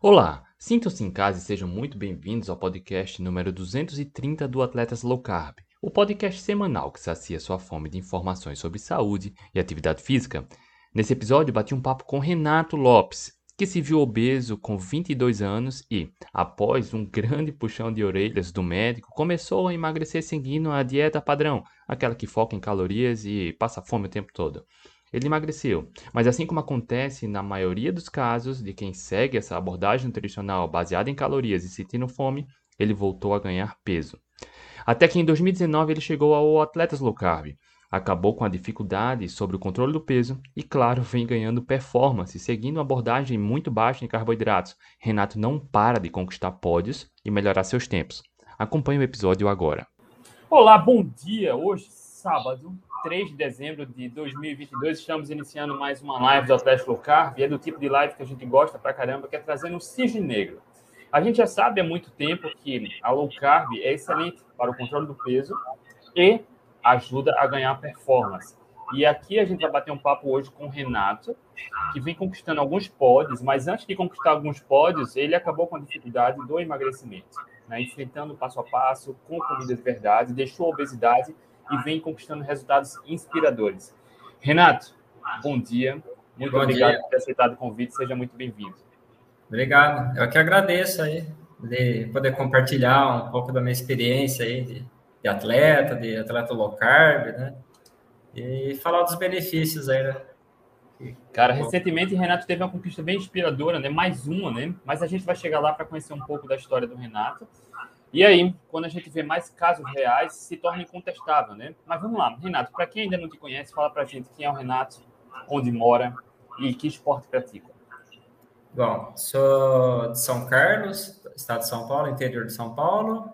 Olá, sintam-se em casa e sejam muito bem-vindos ao podcast número 230 do Atletas Low Carb, o podcast semanal que sacia sua fome de informações sobre saúde e atividade física. Nesse episódio, bati um papo com Renato Lopes, que se viu obeso com 22 anos e, após um grande puxão de orelhas do médico, começou a emagrecer seguindo a dieta padrão, aquela que foca em calorias e passa fome o tempo todo. Ele emagreceu, mas assim como acontece na maioria dos casos de quem segue essa abordagem nutricional baseada em calorias e sentindo fome, ele voltou a ganhar peso. Até que em 2019 ele chegou ao Atletas Low Carb, acabou com a dificuldade sobre o controle do peso e, claro, vem ganhando performance, seguindo uma abordagem muito baixa em carboidratos. Renato não para de conquistar pódios e melhorar seus tempos. Acompanhe o episódio agora. Olá, bom dia! Hoje, sábado, 3 de dezembro de 2022, estamos iniciando mais uma live do Atlético Low Carb, e é do tipo de live que a gente gosta pra caramba, que é trazendo o cisne negro. A gente já sabe há muito tempo que a low carb é excelente para o controle do peso e ajuda a ganhar performance. E aqui a gente vai bater um papo hoje com o Renato, que vem conquistando alguns pódios, mas antes de conquistar alguns pódios, ele acabou com a dificuldade do emagrecimento, né? enfrentando passo a passo, com comida de verdade, deixou a obesidade e vem conquistando resultados inspiradores. Renato, bom dia. Muito bom obrigado dia. por ter aceitado o convite. Seja muito bem-vindo. Obrigado. Eu que agradeço aí de poder compartilhar um pouco da minha experiência aí de, de atleta, de atleta low carb, né? E falar dos benefícios aí, né? Cara, recentemente o Renato teve uma conquista bem inspiradora, né? Mais uma, né? Mas a gente vai chegar lá para conhecer um pouco da história do Renato. E aí, quando a gente vê mais casos reais, se torna incontestável, né? Mas vamos lá, Renato, para quem ainda não te conhece, fala para a gente quem é o Renato, onde mora e que esporte pratica. Bom, sou de São Carlos, estado de São Paulo, interior de São Paulo,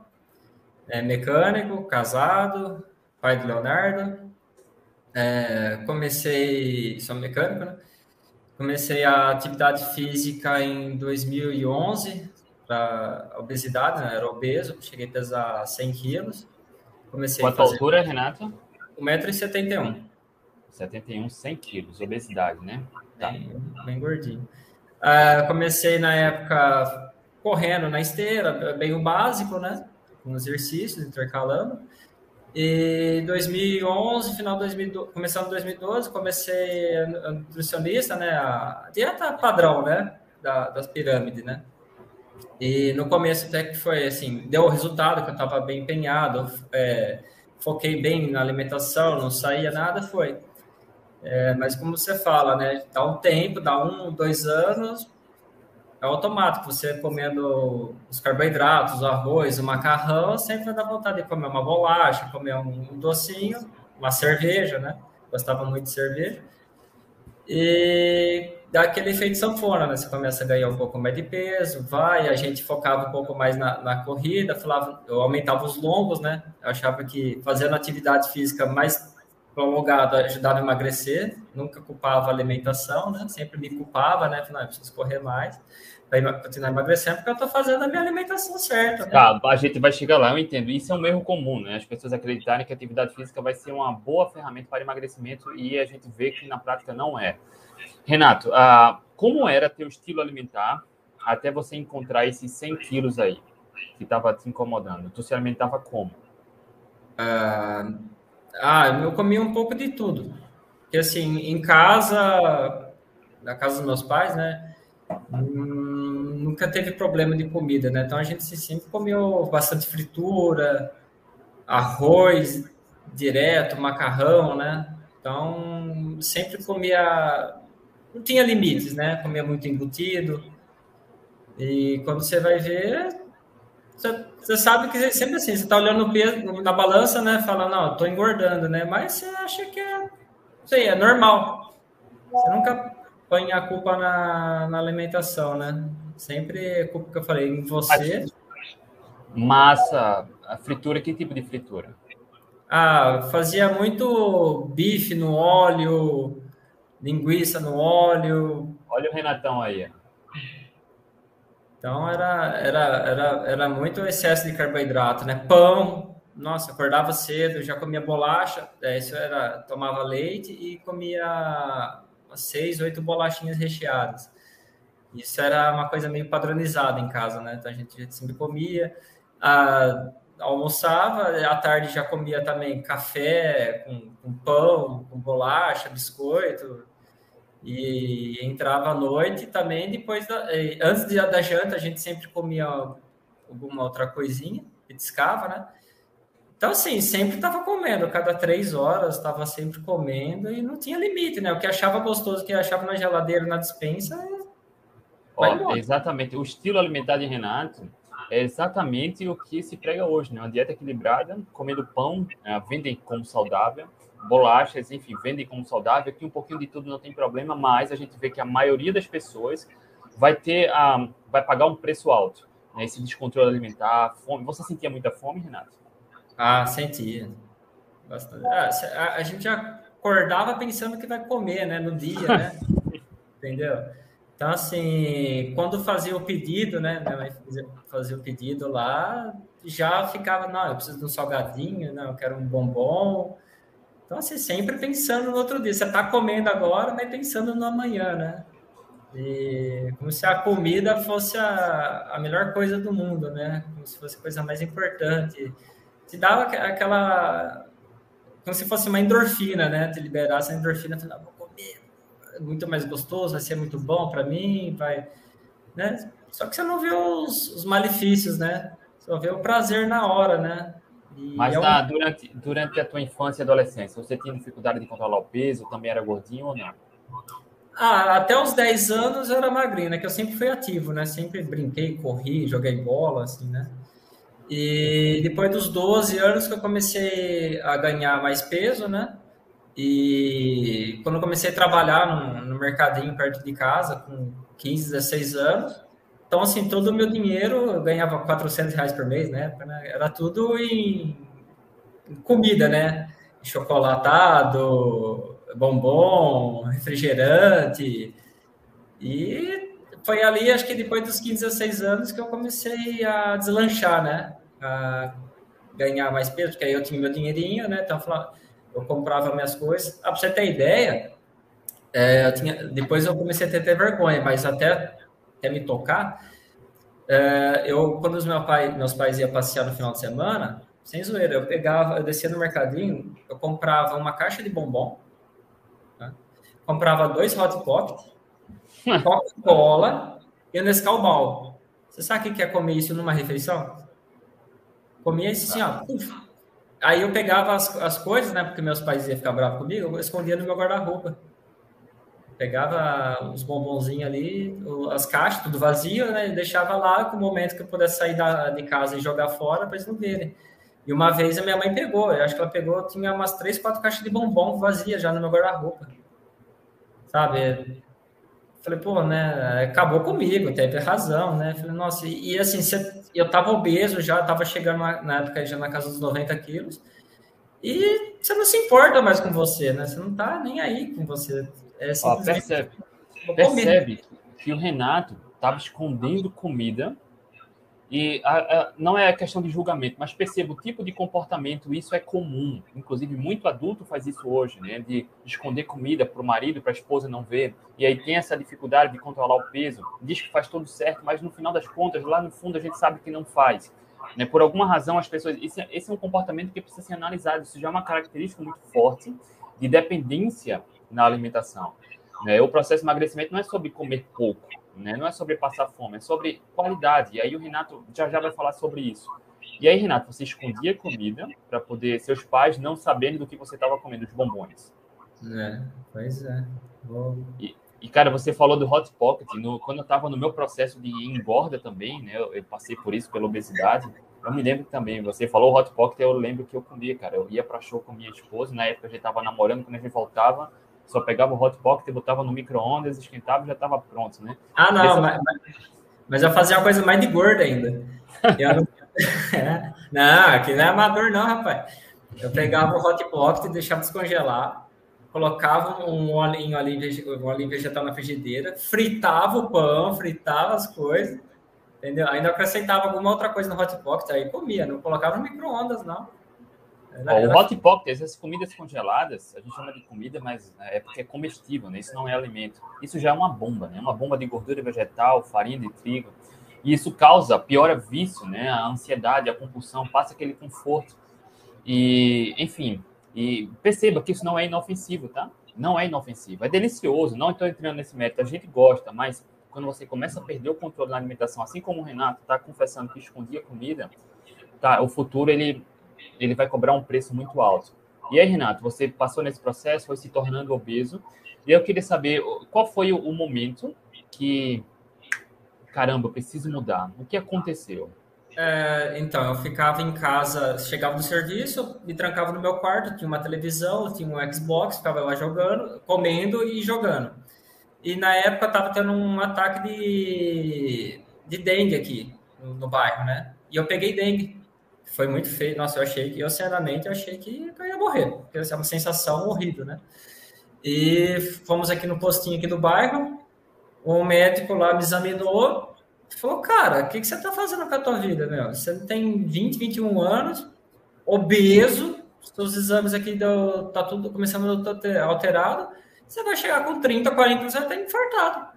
é mecânico, casado, pai de Leonardo. É, comecei, sou mecânico, né? Comecei a atividade física em 2011, para obesidade, né? era obeso, cheguei a pesar 100 quilos. Comecei Quanto a fazer... altura, Renato? 1,71m. 71, 100 quilos, obesidade, né? Tá. Bem, bem gordinho. Uh, comecei na época correndo na esteira, bem o básico, né? Com exercícios, intercalando. E 2011, final de 2012, começando em 2012, comecei a nutricionista, né? A dieta padrão, né? Da, das pirâmides, né? E no começo até que foi assim, deu o resultado que eu estava bem empenhado, é, foquei bem na alimentação, não saía nada, foi. É, mas como você fala, né? Dá um tempo, dá um, dois anos, é automático. Você comendo os carboidratos, o arroz, o macarrão, sempre dar vontade de comer uma bolacha, comer um docinho, uma cerveja, né? Gostava muito de cerveja. E dá aquele efeito sanfona, né? Você começa a ganhar um pouco mais de peso, vai, a gente focava um pouco mais na, na corrida, falava, eu aumentava os longos, né? Eu achava que fazendo atividade física mais prolongada ajudava a emagrecer, nunca culpava a alimentação, né? Sempre me culpava, né? Falei, ah, preciso correr mais para continuar emagrecendo, porque eu estou fazendo a minha alimentação certa. Né? Tá, a gente vai chegar lá, eu entendo. Isso é um erro comum, né? As pessoas acreditarem que a atividade física vai ser uma boa ferramenta para emagrecimento e a gente vê que na prática não é. Renato, uh, como era teu estilo alimentar até você encontrar esses 100 quilos aí que estava te incomodando? Tu se alimentava como? Uh, ah, eu comia um pouco de tudo. Porque assim, em casa, na casa dos meus pais, né? Hum, nunca teve problema de comida, né? Então a gente sempre comeu bastante fritura, arroz direto, macarrão, né? Então sempre comia não tinha limites, né? Comia muito embutido. E quando você vai ver, você, você sabe que sempre assim, você tá olhando o peso na balança, né? Fala, não, tô engordando, né? Mas você acha que é, sei, é normal. Você nunca põe a culpa na, na alimentação, né? Sempre a culpa que eu falei em você. Massa, a fritura, que tipo de fritura? Ah, fazia muito bife no óleo, linguiça no óleo. Olha o Renatão aí. Então era, era, era, era muito excesso de carboidrato, né? Pão, nossa, acordava cedo, já comia bolacha, é, isso era, tomava leite e comia seis, oito bolachinhas recheadas. Isso era uma coisa meio padronizada em casa, né? Então a gente, sempre comia, a, almoçava, à tarde já comia também café com, com pão, com bolacha, biscoito, e entrava à noite também. Depois, da, antes da janta, a gente sempre comia alguma outra coisinha, petiscava, né? Então, assim, sempre estava comendo, cada três horas estava sempre comendo e não tinha limite, né? O que achava gostoso, o que achava na geladeira, na dispensa. Ó, exatamente. O estilo alimentar de Renato é exatamente o que se prega hoje, né? Uma dieta equilibrada, comendo pão, né? vendem como saudável, bolachas, enfim, vendem como saudável. Aqui um pouquinho de tudo não tem problema, mas a gente vê que a maioria das pessoas vai ter a, vai pagar um preço alto, né? Esse descontrole alimentar, fome. Você sentia muita fome, Renato? Ah, sentia. Bastante. Ah, a, a, gente já acordava pensando que vai comer, né, no dia, né? Entendeu? Então, assim, quando fazia o pedido, né, minha mãe fazia, o pedido lá, já ficava, não, eu preciso de um salgadinho, não, eu quero um bombom. Então, assim, sempre pensando no outro dia. Você está comendo agora, mas pensando no amanhã, né? E como se a comida fosse a, a melhor coisa do mundo, né? Como se fosse a coisa mais importante te dava aquela. Como se fosse uma endorfina, né? Te liberasse a endorfina, falava, ah, vou comer, é muito mais gostoso, vai ser muito bom para mim, vai. Né? Só que você não vê os, os malefícios, né? Só vê o prazer na hora, né? E Mas é um... durante, durante a tua infância e adolescência, você tinha dificuldade de controlar o peso? Também era gordinho ou não? Ah, até os 10 anos eu era magrinho, né? Que eu sempre fui ativo, né? Sempre brinquei, corri, joguei bola, assim, né? E depois dos 12 anos que eu comecei a ganhar mais peso, né? E quando comecei a trabalhar no, no mercadinho perto de casa, com 15, 16 anos, então, assim, todo o meu dinheiro, eu ganhava 400 reais por mês, né? Era tudo em comida, né? Chocolatado, bombom, refrigerante. E foi ali, acho que depois dos 15, 16 anos, que eu comecei a deslanchar, né? A ganhar mais peso, porque aí eu tinha meu dinheirinho, né? Então, eu comprava minhas coisas. Ah, pra você ter ideia, é, eu tinha, depois eu comecei a ter, ter vergonha, mas até, até me tocar, é, eu, quando os meu pai, meus pais iam passear no final de semana, sem zoeira, eu pegava, eu descia no mercadinho, eu comprava uma caixa de bombom, né? comprava dois Hot Pocket, Coca-Cola e o Nescau Ball. Você sabe o que é comer isso numa refeição? Comia isso assim, ó. Aí eu pegava as, as coisas, né? Porque meus pais iam ficar bravos comigo, eu escondia no meu guarda-roupa. Pegava os bombonzinhos ali, as caixas, tudo vazio, né? E deixava lá com o momento que eu pudesse sair da, de casa e jogar fora para eles não verem. E uma vez a minha mãe pegou, eu acho que ela pegou, tinha umas três, quatro caixas de bombom vazias já no meu guarda-roupa. Sabe? Falei, pô, né? Acabou comigo, teve razão, né? Falei, nossa, e, e assim, eu tava obeso já, tava chegando na, na, época já na casa dos 90 quilos, e você não se importa mais com você, né? Você não tá nem aí com você. É Ó, percebe, percebe que o Renato tava escondendo comida e a, a, não é questão de julgamento, mas perceba o tipo de comportamento, isso é comum. Inclusive, muito adulto faz isso hoje, né? De esconder comida para o marido, para a esposa não ver. E aí tem essa dificuldade de controlar o peso. Diz que faz tudo certo, mas no final das contas, lá no fundo, a gente sabe que não faz. Né? Por alguma razão, as pessoas. Esse, esse é um comportamento que precisa ser analisado. Isso já é uma característica muito forte de dependência na alimentação. Né? O processo de emagrecimento não é sobre comer pouco né? Não é sobre passar fome, é sobre qualidade. E aí o Renato já já vai falar sobre isso. E aí, Renato, você escondia comida para poder seus pais não saberem do que você estava comendo, os bombons. É, pois é. Vou... E, e, cara, você falou do Hot Pocket. No, quando eu estava no meu processo de engorda também, né? Eu, eu, passei por isso, pela obesidade. Eu me lembro também, você falou Hot Pocket, eu lembro que eu comia, cara. Eu ia para show com minha esposa, na época a gente estava namorando, quando a gente voltava, só pegava o hot pocket, botava no micro-ondas, esquentava e já estava pronto, né? Ah, não, Essa... mas, mas eu fazia uma coisa mais de gordo ainda. Eu não... É. não, aqui não é amador não, rapaz. Eu pegava o hot pocket, deixava descongelar, colocava um óleo, um óleo vegetal na frigideira, fritava o pão, fritava as coisas, entendeu? Ainda acrescentava alguma outra coisa no hot pocket, aí comia, não colocava no micro-ondas, não. Ó, o hot pocket, essas comidas congeladas, a gente chama de comida, mas né, é porque é comestível, né? Isso não é alimento. Isso já é uma bomba, né? Uma bomba de gordura vegetal, farinha de trigo. E isso causa, piora vício, né? A ansiedade, a compulsão, passa aquele conforto. E, enfim, e perceba que isso não é inofensivo, tá? Não é inofensivo. É delicioso, não estou entrando nesse método, a gente gosta, mas quando você começa a perder o controle da alimentação, assim como o Renato está confessando que escondia comida, tá, o futuro ele, ele vai cobrar um preço muito alto. E aí, Renato, você passou nesse processo, foi se tornando obeso, e eu queria saber qual foi o momento que, caramba, preciso mudar. O que aconteceu? É, então, eu ficava em casa, chegava do serviço, me trancava no meu quarto, tinha uma televisão, tinha um Xbox, ficava lá jogando, comendo e jogando. E na época estava tendo um ataque de, de dengue aqui no, no, bairro, né? E eu peguei dengue. Foi muito feio. Nossa, eu achei que, eu sinceramente, eu achei que eu ia morrer, porque é uma sensação horrível, né? E fomos aqui no postinho aqui do bairro, o médico lá me examinou, falou, cara, o que, que você está fazendo com a tua vida, meu? Você tem 20, 21 anos, obeso, seus exames aqui deu, tá tudo começando a alterado, você vai chegar com 30, 40, você vai estar infartado.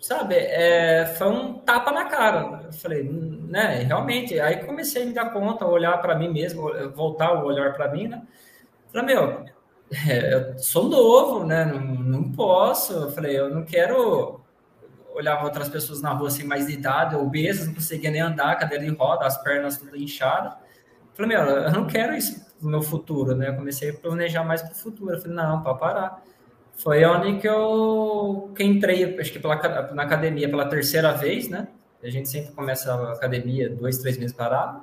Sabe? É, foi um tapa na cara. Eu falei, né? Realmente. Aí comecei a me dar conta, olhar para mim mesmo, voltar o olhar para mim, né? Falei, meu, é, eu sou novo, né? Não, não posso. Eu falei, eu não quero olhar outras pessoas na rua assim, mais de idade, obesas, não conseguia nem andar, cadeira de roda, as pernas tudo inchadas. Falei, meu, eu não quero isso no meu futuro, né? Eu comecei a planejar mais para o futuro. Eu falei, não, para parar. Foi onde que eu que entrei, acho que pela, na academia pela terceira vez, né? A gente sempre começa a academia dois, três meses parado.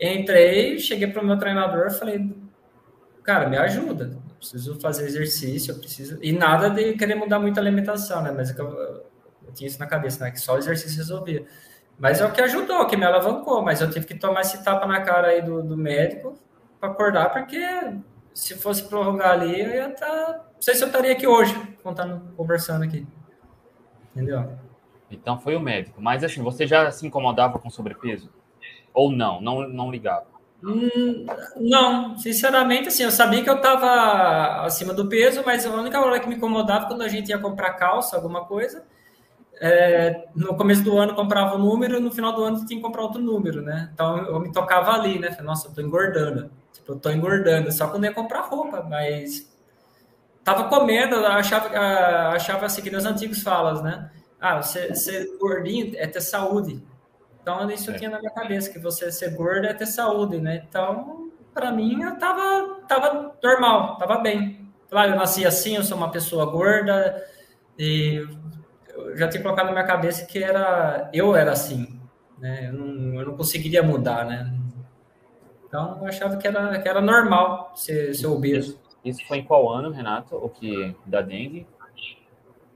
Entrei, cheguei para o meu treinador falei, cara, me ajuda. Eu preciso fazer exercício, eu preciso. E nada de querer mudar muito a alimentação, né? Mas é eu, eu tinha isso na cabeça, né? Que só o exercício resolvia. Mas é o que ajudou, que me alavancou. Mas eu tive que tomar esse tapa na cara aí do, do médico para acordar, porque se fosse prorrogar ali, eu ia estar. Tá... Não sei se eu estaria aqui hoje, contando, conversando aqui. Entendeu? Então foi o médico. Mas assim, você já se incomodava com sobrepeso? Ou não? Não, não ligava? Hum, não, sinceramente, assim, eu sabia que eu estava acima do peso, mas a única hora que me incomodava quando a gente ia comprar calça, alguma coisa, é, no começo do ano comprava um número, no final do ano tinha que comprar outro número, né? Então eu me tocava ali, né? Falei, Nossa, eu tô engordando. Tipo, eu tô engordando, só quando ia comprar roupa, mas tava comendo, achava, achava assim que nos antigos falas, né? Ah, você ser gordinho é ter saúde. Então isso é. eu tinha na minha cabeça, que você ser gordo é ter saúde, né? Então, para mim, eu tava, tava normal, tava bem. Claro, eu nasci assim, eu sou uma pessoa gorda e eu já tinha colocado na minha cabeça que era eu era assim, né? Eu não, eu não conseguiria mudar, né? Então eu achava que era, que era normal ser, ser obeso. Isso foi em qual ano, Renato? O que da dengue?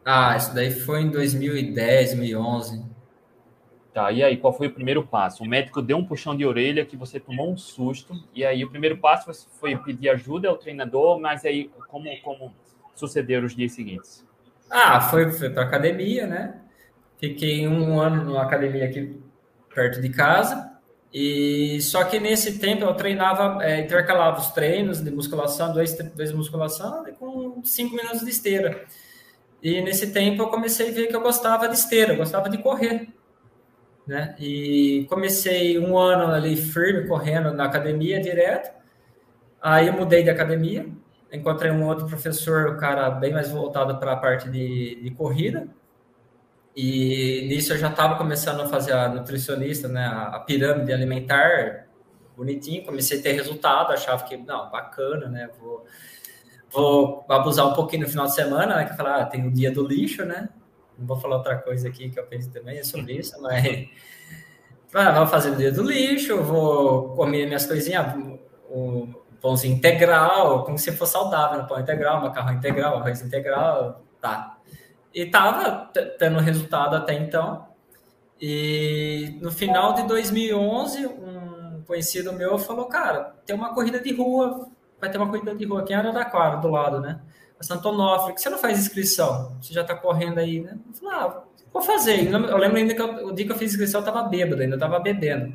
Ah, isso daí foi em 2010, 2011. Tá, e aí, qual foi o primeiro passo? O médico deu um puxão de orelha que você tomou um susto, e aí o primeiro passo foi pedir ajuda ao treinador, mas aí como, como sucederam os dias seguintes? Ah, foi, foi para academia, né? Fiquei um ano na academia aqui perto de casa. E só que nesse tempo eu treinava, é, intercalava os treinos de musculação, dois, dois musculação, com cinco minutos de esteira. E nesse tempo eu comecei a ver que eu gostava de esteira, gostava de correr. Né? E comecei um ano ali firme, correndo na academia direto. Aí eu mudei de academia, encontrei um outro professor, o cara bem mais voltado para a parte de, de, corrida. E nisso eu já estava começando a fazer a nutricionista, né, a, pirâmide alimentar, bonitinho. Comecei a ter resultado, achava que, não, bacana, né, vou, vou abusar um pouquinho no final de semana, né, que falar, ah, tem o dia do lixo, né, não vou falar outra coisa aqui que eu penso também sobre isso, mas ah, vou fazer o dia do lixo, vou comer minhas coisinhas, o, pãozinho integral, como se fosse saudável, né? pão integral, macarrão integral, arroz integral, tá. E tava tendo resultado até então. E no final de 2011, um conhecido meu falou, cara, tem uma corrida de rua, vai ter uma corrida de rua aqui em Araraquara, do lado, né? A Santo Onofre, que você não faz inscrição? Você já tá correndo aí, né? Eu falei, ah, vou fazer. Eu lembro ainda que eu, o dia que eu fiz inscrição eu tava bêbado ainda, eu tava bebendo.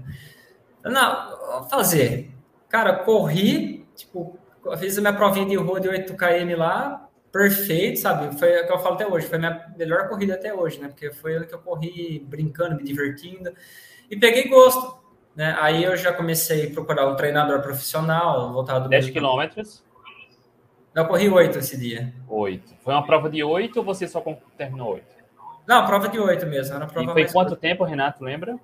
Eu, não, vou fazer. Cara, corri, tipo, fiz a minha provinha de rua de 8 km lá, perfeito, sabe? Foi o que eu falo até hoje, foi a minha melhor corrida até hoje, né? Porque foi a que eu corri brincando, me divertindo e peguei gosto, né? Aí eu já comecei a procurar um treinador profissional, voltado 10 quilômetros? Eu corri 8 esse dia. 8. Foi uma prova de 8 ou você só terminou 8? Não, prova de 8 mesmo. Era prova e foi quanto curta. tempo, Renato, lembra?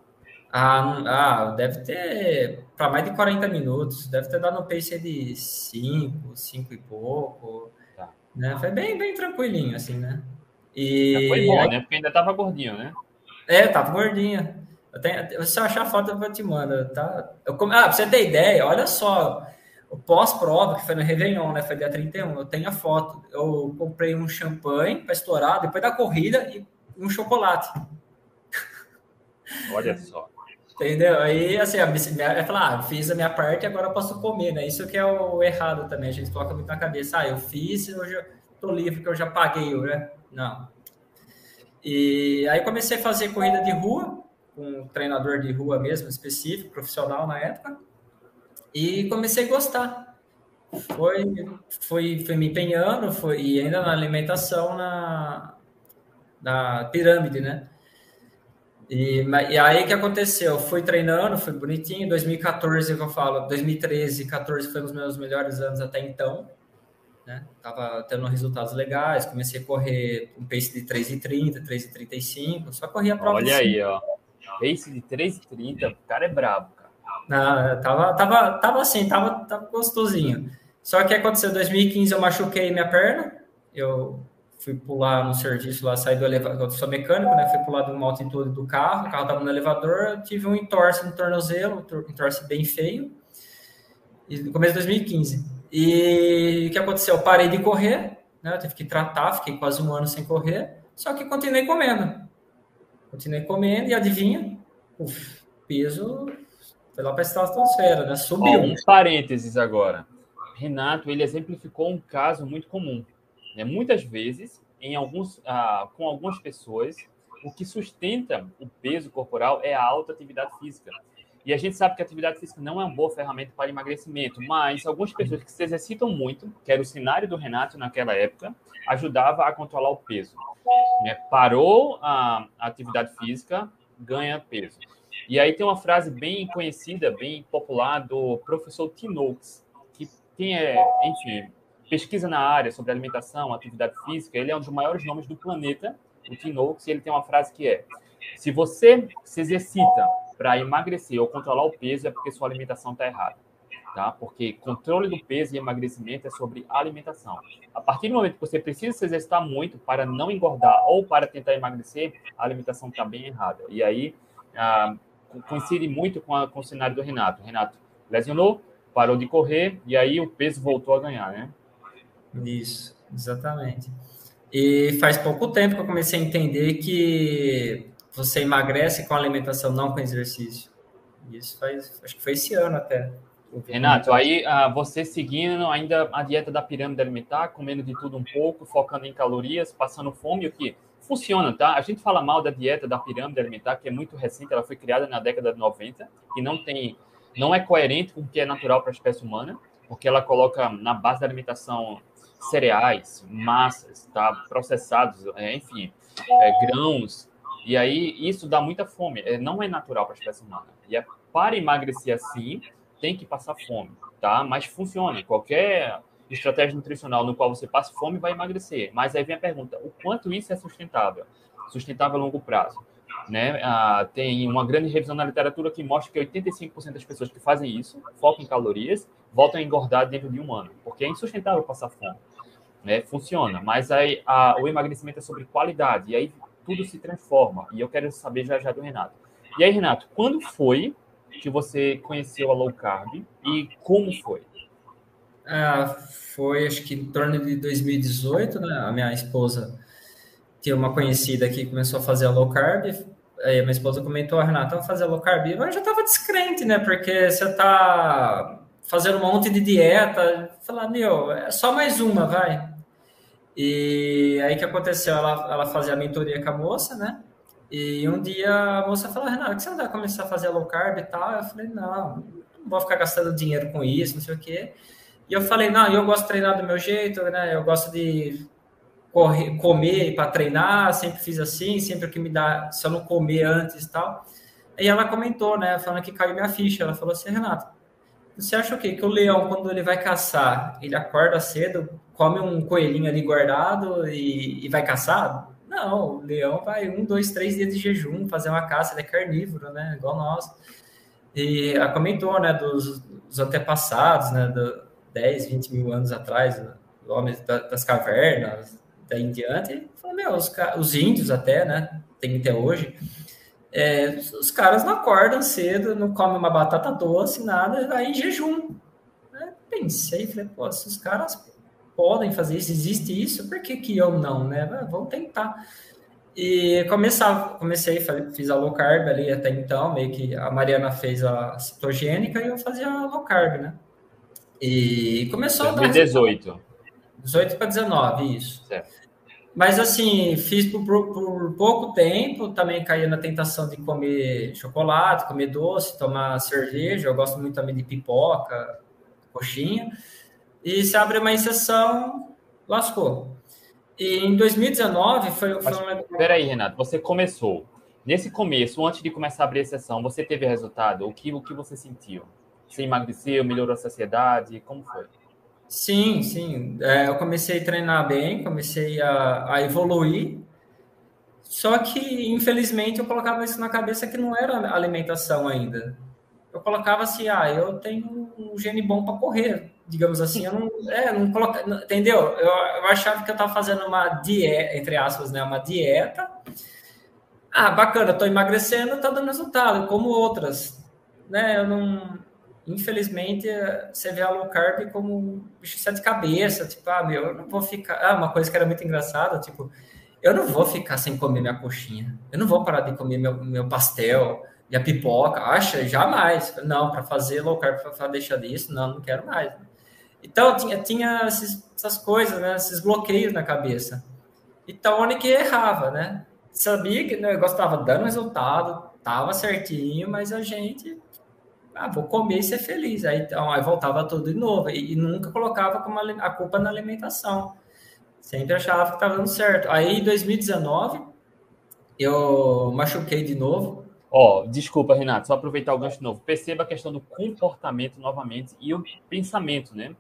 Ah, ah, deve ter para mais de 40 minutos, deve ter dado um pace de 5, 5 e pouco. Tá. Né? Foi bem, bem tranquilinho, assim, né? E... Já foi bom, né? Porque ainda tava gordinho, né? É, tava gordinho. Eu tenho, se eu achar a foto, eu te mando, tá? Eu, ah, pra você ter ideia, olha só, o pós-prova, que foi no Réveillon, né? Foi dia 31, eu tenho a foto. Eu comprei um champanhe para estourar depois da corrida e um chocolate. Olha só. Entendeu? Aí, assim, é falar, ah, fiz a minha parte, agora eu posso comer, né? Isso que é o errado também. A gente coloca muito na cabeça, ah, eu fiz, eu já tô livre, que eu já paguei, né? Não. E aí comecei a fazer corrida de rua, com um treinador de rua mesmo, específico, profissional na época, e comecei a gostar. Foi, foi, foi me empenhando, foi, e ainda na alimentação, na, na pirâmide, né? E, e aí que aconteceu? Fui treinando, foi bonitinho. 2014 que eu falo, 2013, 14 foi um dos meus melhores anos até então. Né? Tava tendo resultados legais, comecei a correr um pace de 3,30, 3,35, só corria a prova. Olha aí, ó. Pace de 3,30, o cara é brabo, cara. Não, tava, tava, tava assim, tava, tava gostosinho. Só que aconteceu, em 2015 eu machuquei minha perna, eu fui pular no serviço lá, saí do elevador, eu sou mecânico, né? Fui pular de uma altitude do carro, o carro estava no elevador, tive um entorse no tornozelo, um entorse bem feio, e no começo de 2015. E o que aconteceu? Eu parei de correr, né? Eu tive que tratar, fiquei quase um ano sem correr, só que continuei comendo. Continuei comendo e adivinha? O peso foi lá para a estratosfera, né? Subiu. um parênteses agora. Renato, ele exemplificou um caso muito comum né? Muitas vezes, em alguns, ah, com algumas pessoas, o que sustenta o peso corporal é a alta atividade física. E a gente sabe que a atividade física não é uma boa ferramenta para emagrecimento, mas algumas pessoas que se exercitam muito, que era o cenário do Renato naquela época, ajudava a controlar o peso. Né? Parou a atividade física, ganha peso. E aí tem uma frase bem conhecida, bem popular do professor Noakes, que quem é, enfim, pesquisa na área sobre alimentação, atividade física, ele é um dos maiores nomes do planeta, o Oakes, e ele tem uma frase que é: se você se exercita para emagrecer ou controlar o peso, é porque sua alimentação está errada. Tá? Porque controle do peso e emagrecimento é sobre alimentação. A partir do momento que você precisa se exercitar muito para não engordar ou para tentar emagrecer, a alimentação está bem errada. E aí ah, coincide muito com, a, com o cenário do Renato. Renato lesionou, parou de correr e aí o peso voltou a ganhar, né? Isso, exatamente. E faz pouco tempo que eu comecei a entender que você emagrece com alimentação, não com exercício. Isso faz, acho que foi esse ano até. Renato, aí ah, você seguindo ainda a dieta da pirâmide alimentar, comendo de tudo um pouco, focando em calorias, passando fome, o que funciona, tá? A gente fala mal da dieta da pirâmide alimentar, que é muito recente, ela foi criada na década de 90 e não tem, não é coerente com o que é natural para a espécie humana, porque ela coloca na base da alimentação cereais, massas, tá? processados, é, enfim, é, grãos. E aí isso dá muita fome. É, não é natural para a espécie humana. E é, para emagrecer assim, tem que passar fome, tá? Mas funciona. Qualquer estratégia nutricional no qual você passa fome vai emagrecer. Mas aí vem a pergunta: o quanto isso é sustentável? Sustentável a longo prazo. Né? Ah, tem uma grande revisão na literatura que mostra que 85% das pessoas que fazem isso, focam em calorias, voltam a engordar dentro de um ano, porque é insustentável passar fome né? Funciona, mas aí a, o emagrecimento é sobre qualidade, e aí tudo se transforma. E eu quero saber já já do Renato. E aí, Renato, quando foi que você conheceu a low carb e como foi? Ah, foi acho que em torno de 2018, né? A minha esposa tinha uma conhecida que começou a fazer a low carb. Aí a minha esposa comentou, ah, Renato, vamos fazer a low carb. Eu já estava descrente, né? Porque você tá fazendo um monte de dieta. Falar, meu, é só mais uma, vai. E aí que aconteceu? Ela, ela fazia a mentoria com a moça, né? E um dia a moça falou, Renato, que você não vai começar a fazer low carb e tal? Eu falei, não, não vou ficar gastando dinheiro com isso, não sei o quê. E eu falei, não, eu gosto de treinar do meu jeito, né? Eu gosto de correr, comer para treinar, sempre fiz assim, sempre que me dá, se eu não comer antes e tal. E ela comentou, né, falando que caiu minha ficha. Ela falou assim, Renato, você acha o quê? Que o leão, quando ele vai caçar, ele acorda cedo, come um coelhinho ali guardado e, e vai caçar? Não, o leão vai um, dois, três dias de jejum fazer uma caça, ele é carnívoro, né? Igual nós. E ela comentou, né, dos, dos antepassados, né, do 10, 20 mil anos atrás, homens das cavernas, daí em diante. Falou, meu, os, os índios até, né, tem até hoje, é, os caras não acordam cedo, não comem uma batata doce, nada, vai em jejum. Pensei, falei, pô, se os caras podem fazer isso, existe isso, por que, que eu não, né? Ah, vamos tentar. E começar, comecei, fiz a low carb ali até então, meio que a Mariana fez a cetogênica e eu fazia a low carb, né? E começou 2018. a 18. 18 para 19, isso. Certo. Mas assim, fiz por, por, pouco tempo, também caí na tentação de comer chocolate, comer doce, tomar cerveja. Eu gosto muito também de pipoca, coxinha. E se abre uma exceção, lascou. E em 2019 foi, foi uma... Peraí, Renato, você começou. Nesse começo, antes de começar a abrir exceção, você teve resultado? O que, o que você sentiu? Você emagreceu, melhorou a saciedade? Como foi? Sim, sim. É, eu comecei a treinar bem, comecei a, a evoluir. Só que, infelizmente, eu colocava isso na cabeça que não era alimentação ainda. Eu colocava assim, ah, eu tenho um gene bom para correr, digamos assim. Eu não, é, não coloca, entendeu? Eu, eu achava que eu estava fazendo uma dieta, entre aspas, né, uma dieta. Ah, bacana, estou emagrecendo, está dando resultado, como outras, né? Eu não, infelizmente, você vê a low carb como um bicho de cabeça, tipo, ah, meu, eu não vou ficar. Ah, uma coisa que era muito engraçada, tipo, eu não vou ficar sem comer minha coxinha, eu não vou parar de comer meu, meu pastel, minha pipoca, acha? Jamais. Não, para fazer low carb, para deixar disso, não, não quero mais. Então, tinha, tinha esses, essas coisas, né, esses bloqueios na cabeça. Então, onde que errava, né? Sabia que o negócio estava dando resultado, estava certinho, mas a gente ah, vou comer e ser feliz. Aí, então, aí voltava tudo de novo. E, e nunca colocava como a culpa na alimentação. Sempre achava que estava dando certo. Aí, em 2019, eu machuquei de novo. Ó, desculpa, Renato, só aproveitar o gancho novo. Perceba a questão do comportamento novamente e o pensamento, né?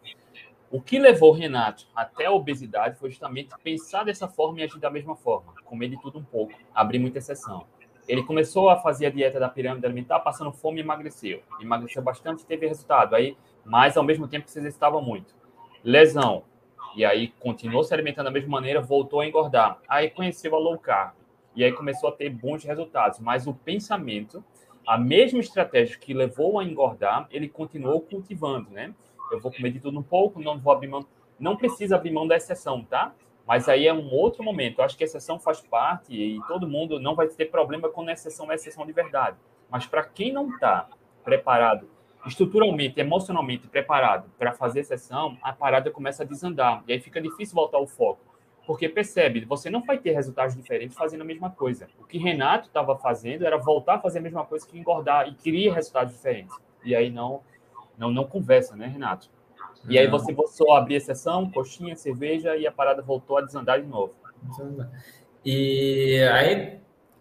O que levou Renato até a obesidade foi justamente pensar dessa forma e agir da mesma forma, comer de tudo um pouco, abrir muita exceção. Ele começou a fazer a dieta da pirâmide alimentar, passando fome e emagreceu. Emagreceu bastante e teve resultado. Aí, mas ao mesmo tempo se exercitava muito. Lesão. E aí continuou se alimentando da mesma maneira, voltou a engordar. Aí conheceu a low carb. E aí começou a ter bons resultados. Mas o pensamento, a mesma estratégia que levou a engordar, ele continuou cultivando, né? Eu vou comer de tudo um pouco, não vou abrir mão. Não precisa abrir mão da exceção, tá? Mas aí é um outro momento. Eu acho que a exceção faz parte e todo mundo não vai ter problema quando a exceção é exceção de verdade. Mas para quem não está preparado, estruturalmente, emocionalmente preparado para fazer exceção, a parada começa a desandar. E aí fica difícil voltar ao foco. Porque percebe, você não vai ter resultados diferentes fazendo a mesma coisa. O que Renato estava fazendo era voltar a fazer a mesma coisa que engordar e queria resultados diferentes. E aí não, não, não conversa, né, Renato? E aí você só abrir a sessão, coxinha, cerveja e a parada voltou a desandar de novo. E aí,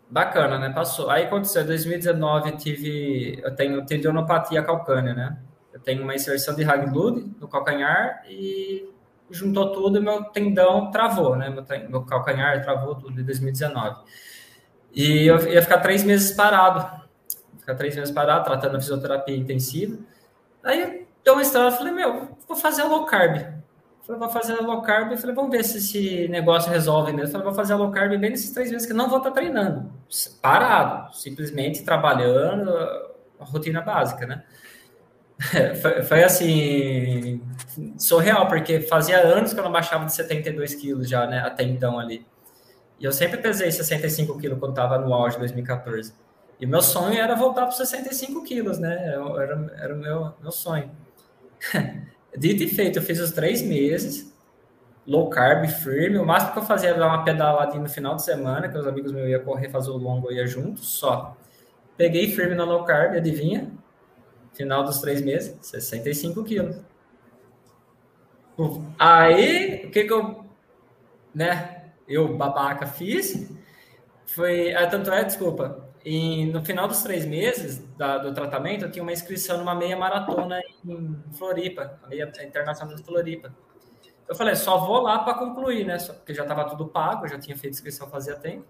bacana, né? Passou. Aí aconteceu, em 2019 eu tive, eu tenho tendinopatia calcânea, né? Eu tenho uma inserção de Haglund no calcanhar e juntou tudo e meu tendão travou, né? Meu, meu calcanhar travou tudo em 2019. E eu ia ficar três meses parado. Ficar três meses parado, tratando a fisioterapia intensiva. Aí deu uma estrada, falei, meu, vou fazer a low carb. Falei, vou fazer a low carb. Falei, vamos ver se esse negócio resolve mesmo. Falei, vou fazer a low carb bem nesses três meses que não vou estar treinando. Parado, simplesmente trabalhando, a rotina básica, né? Foi, foi, assim, surreal, porque fazia anos que eu não baixava de 72 quilos já, né, até então ali. E eu sempre pesei 65 quilos quando estava no auge de 2014. E meu sonho era voltar para 65 quilos, né? Era, era o meu, meu sonho. Dito e feito, eu fiz os três meses, low carb, firme. O máximo que eu fazia era dar uma pedaladinha no final de semana, que os amigos meus iam correr, fazer o longo, eu ia junto, só. Peguei firme na low carb, adivinha? Final dos três meses, 65 quilos. Aí, o que que eu, né, eu babaca fiz, foi, ah, tanto é, desculpa, e no final dos três meses da, do tratamento, eu tinha uma inscrição numa meia maratona em Floripa, a meia internacional de Floripa. Eu falei, só vou lá para concluir, né? Porque já estava tudo pago, já tinha feito inscrição fazia tempo.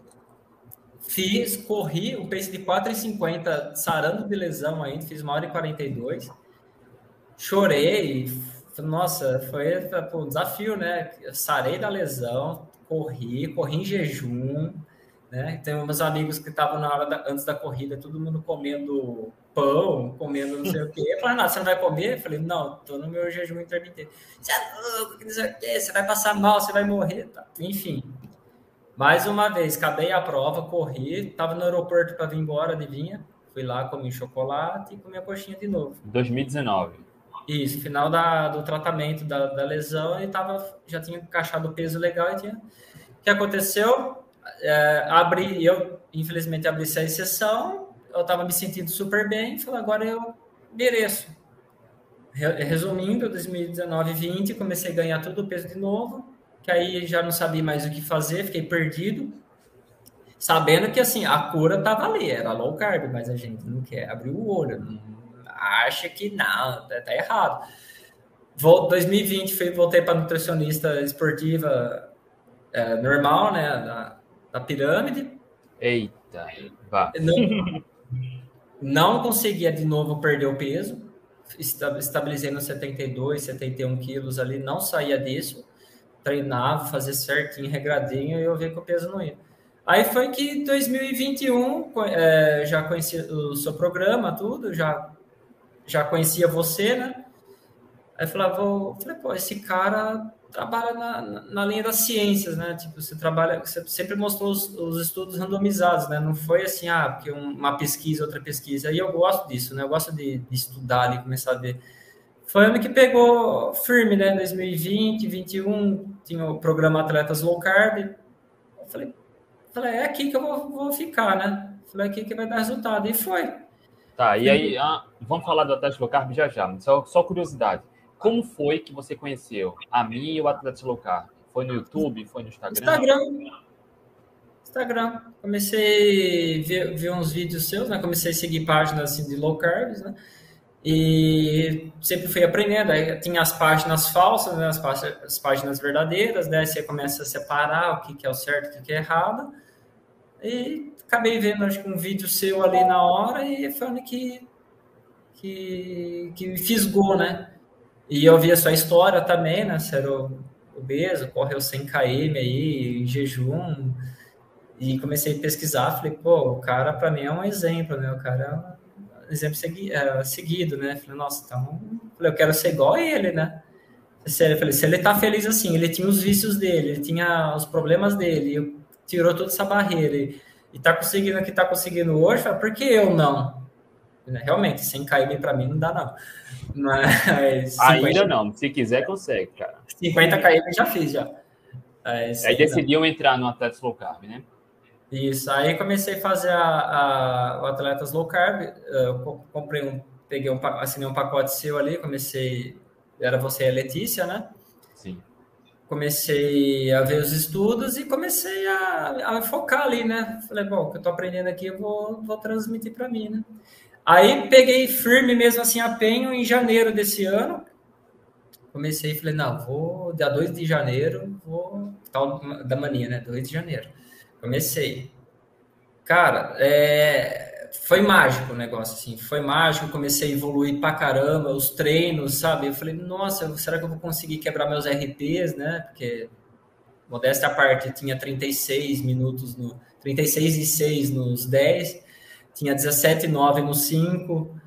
Fiz, corri, um pace de 4,50, sarando de lesão ainda, fiz uma hora e 42. Chorei, nossa, foi um desafio, né? sarei da lesão, corri, corri em jejum, né? Tem meus amigos que estavam na hora da, antes da corrida, todo mundo comendo pão, comendo não sei o quê. Falei, não, você não vai comer? Eu falei, não, tô no meu jejum intermitente. Você é louco, que não sei o quê, você vai passar mal, você vai morrer. Tá. Enfim, mais uma vez, acabei a prova, corri, estava no aeroporto para vir embora, adivinha? Fui lá, comi chocolate e comi a coxinha de novo. 2019. Isso, final da, do tratamento da, da lesão e tava, já tinha encaixado o peso legal e tinha... O que aconteceu? É, abri, eu infelizmente abri essa exceção, eu estava me sentindo super bem, falei, agora eu mereço. Resumindo, 2019 20 comecei a ganhar todo o peso de novo, que aí já não sabia mais o que fazer, fiquei perdido, sabendo que assim, a cura estava ali, era low carb, mas a gente não quer abrir o olho, não, acha que não, tá, tá errado. Vou, 2020 fui, voltei para nutricionista esportiva é, normal, né, da, da pirâmide. Eita, vá. Não, não conseguia de novo perder o peso, estabilizei nos 72, 71 quilos ali, não saía disso treinava, fazia certinho, regradinho, e eu vi que o peso não ia. Aí foi que 2021 é, já conhecia o seu programa, tudo, já, já conhecia você, né? Aí falava, vou, falei, pô, esse cara trabalha na, na linha das ciências, né? Tipo, você trabalha, você sempre mostrou os, os estudos randomizados, né? Não foi assim, ah, porque uma pesquisa, outra pesquisa. E eu gosto disso, né? Eu gosto de, de estudar e começar a ver foi ano que pegou firme, né? 2020, 2021, tinha o programa Atletas Low Carb. Eu falei, falei é aqui que eu vou, vou ficar, né? Falei, é aqui que vai dar resultado. E foi. Tá, e aí, ah, vamos falar do Atletas Low Carb já já, só, só curiosidade. Como foi que você conheceu a mim e o Atletas Low Carb? Foi no YouTube? Foi no Instagram? Instagram. Instagram. Comecei a ver, ver uns vídeos seus, né? Comecei a seguir páginas assim, de low carbs, né? E sempre fui aprendendo. Aí tinha as páginas falsas, né, as, páginas, as páginas verdadeiras, né? Você começa a separar o que, que é o certo e o que, que é errado. E acabei vendo acho que um vídeo seu ali na hora e foi onde que, que, que me fisgou, né? E eu vi a sua história também, né? Você era obeso, correu 100 km aí, em jejum. E comecei a pesquisar, falei, pô, o cara para mim é um exemplo, né? O cara é exemplo segui, uh, seguido, né? Falei, nossa, então falei, eu quero ser igual a ele, né? Sério, eu falei, se ele tá feliz assim, ele tinha os vícios dele, ele tinha os problemas dele, tirou toda essa barreira e, e tá conseguindo o que tá conseguindo hoje, falei, por que eu não? Né, realmente, sem cair para mim não dá, não. Mas, 50, Ainda não, se quiser, consegue, cara. 50 km já fiz, já. Mas, Aí decidiu entrar no Atletas Low Carb, né? Isso, aí comecei a fazer a, a, o Atletas Low Carb, eu comprei um, peguei um, assinei um pacote seu ali, comecei, era você e a Letícia, né? Sim. Comecei a ver os estudos e comecei a, a focar ali, né? Falei, bom, o que eu tô aprendendo aqui eu vou, vou transmitir para mim, né? Aí peguei firme mesmo assim a penho em janeiro desse ano. Comecei e falei, não, vou dia 2 de janeiro, vou tal da mania, né? 2 de janeiro Comecei. Cara, é, foi mágico o negócio, assim, foi mágico, comecei a evoluir pra caramba, os treinos, sabe? Eu falei, nossa, será que eu vou conseguir quebrar meus RPs, né? Porque, modéstia à parte, tinha 36 minutos, no 36 e 6 nos 10, tinha 17 e 9 nos 5,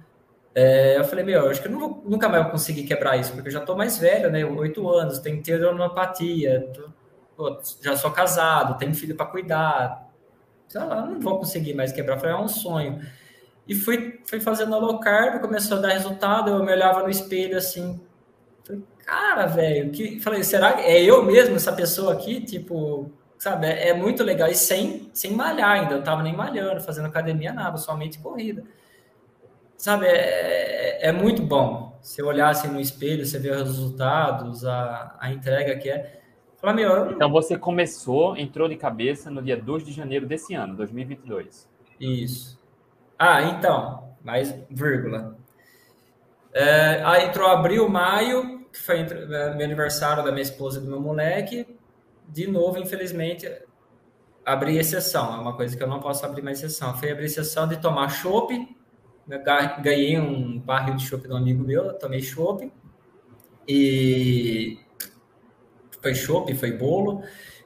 é, eu falei, meu, acho que eu nunca mais vou conseguir quebrar isso, porque eu já tô mais velho, né? Oito anos, tenho teodonopatia, pô, já sou casado, tenho filho para cuidar, sei lá, não vou conseguir mais quebrar. Falei, é um sonho. E fui, fui fazendo a low carb, começou a dar resultado, eu me olhava no espelho assim, falei, cara, velho, que falei, será que é eu mesmo essa pessoa aqui, tipo, sabe, é, é, muito legal e sem sem malhar ainda, eu tava nem malhando, fazendo academia nada, somente corrida. Sabe, é, é, é, muito bom. Se olhar assim no espelho, você vê os resultados, a, a entrega que é. Fala, meu, Então você começou, entrou de cabeça no dia 2 de janeiro desse ano, 2022. Isso. Ah, então, mais vírgula. É, aí entrou abril, maio, que foi é, meu aniversário da minha esposa e do meu moleque. De novo, infelizmente, abri exceção. É uma coisa que eu não posso abrir mais exceção. Foi abrir exceção de tomar chopp. Ganhei um barril de chopp de um amigo meu, tomei chopp. E foi chopp, foi bolo.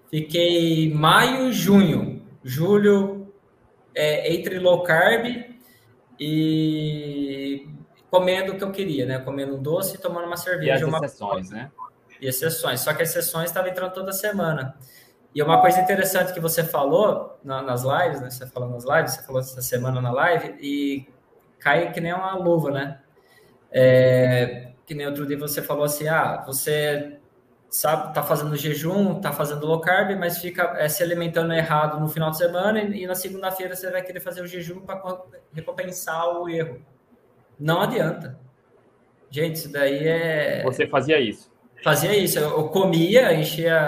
Fiquei maio, junho, julho é, entre low carb e comendo o que eu queria, né? Comendo um doce e tomando uma cerveja. E as uma... exceções, né? E exceções. Só que as exceções estavam entrando toda semana. E uma coisa interessante que você falou na, nas lives, né? Você falou nas lives, você falou essa semana na live e cai que nem uma luva, né? É, que nem outro dia você falou assim, ah, você sabe, tá fazendo jejum, tá fazendo low carb, mas fica é, se alimentando errado no final de semana e, e na segunda-feira você vai querer fazer o jejum para recompensar o erro. Não adianta. Gente, isso daí é. Você fazia isso? Fazia isso. Eu comia, enchia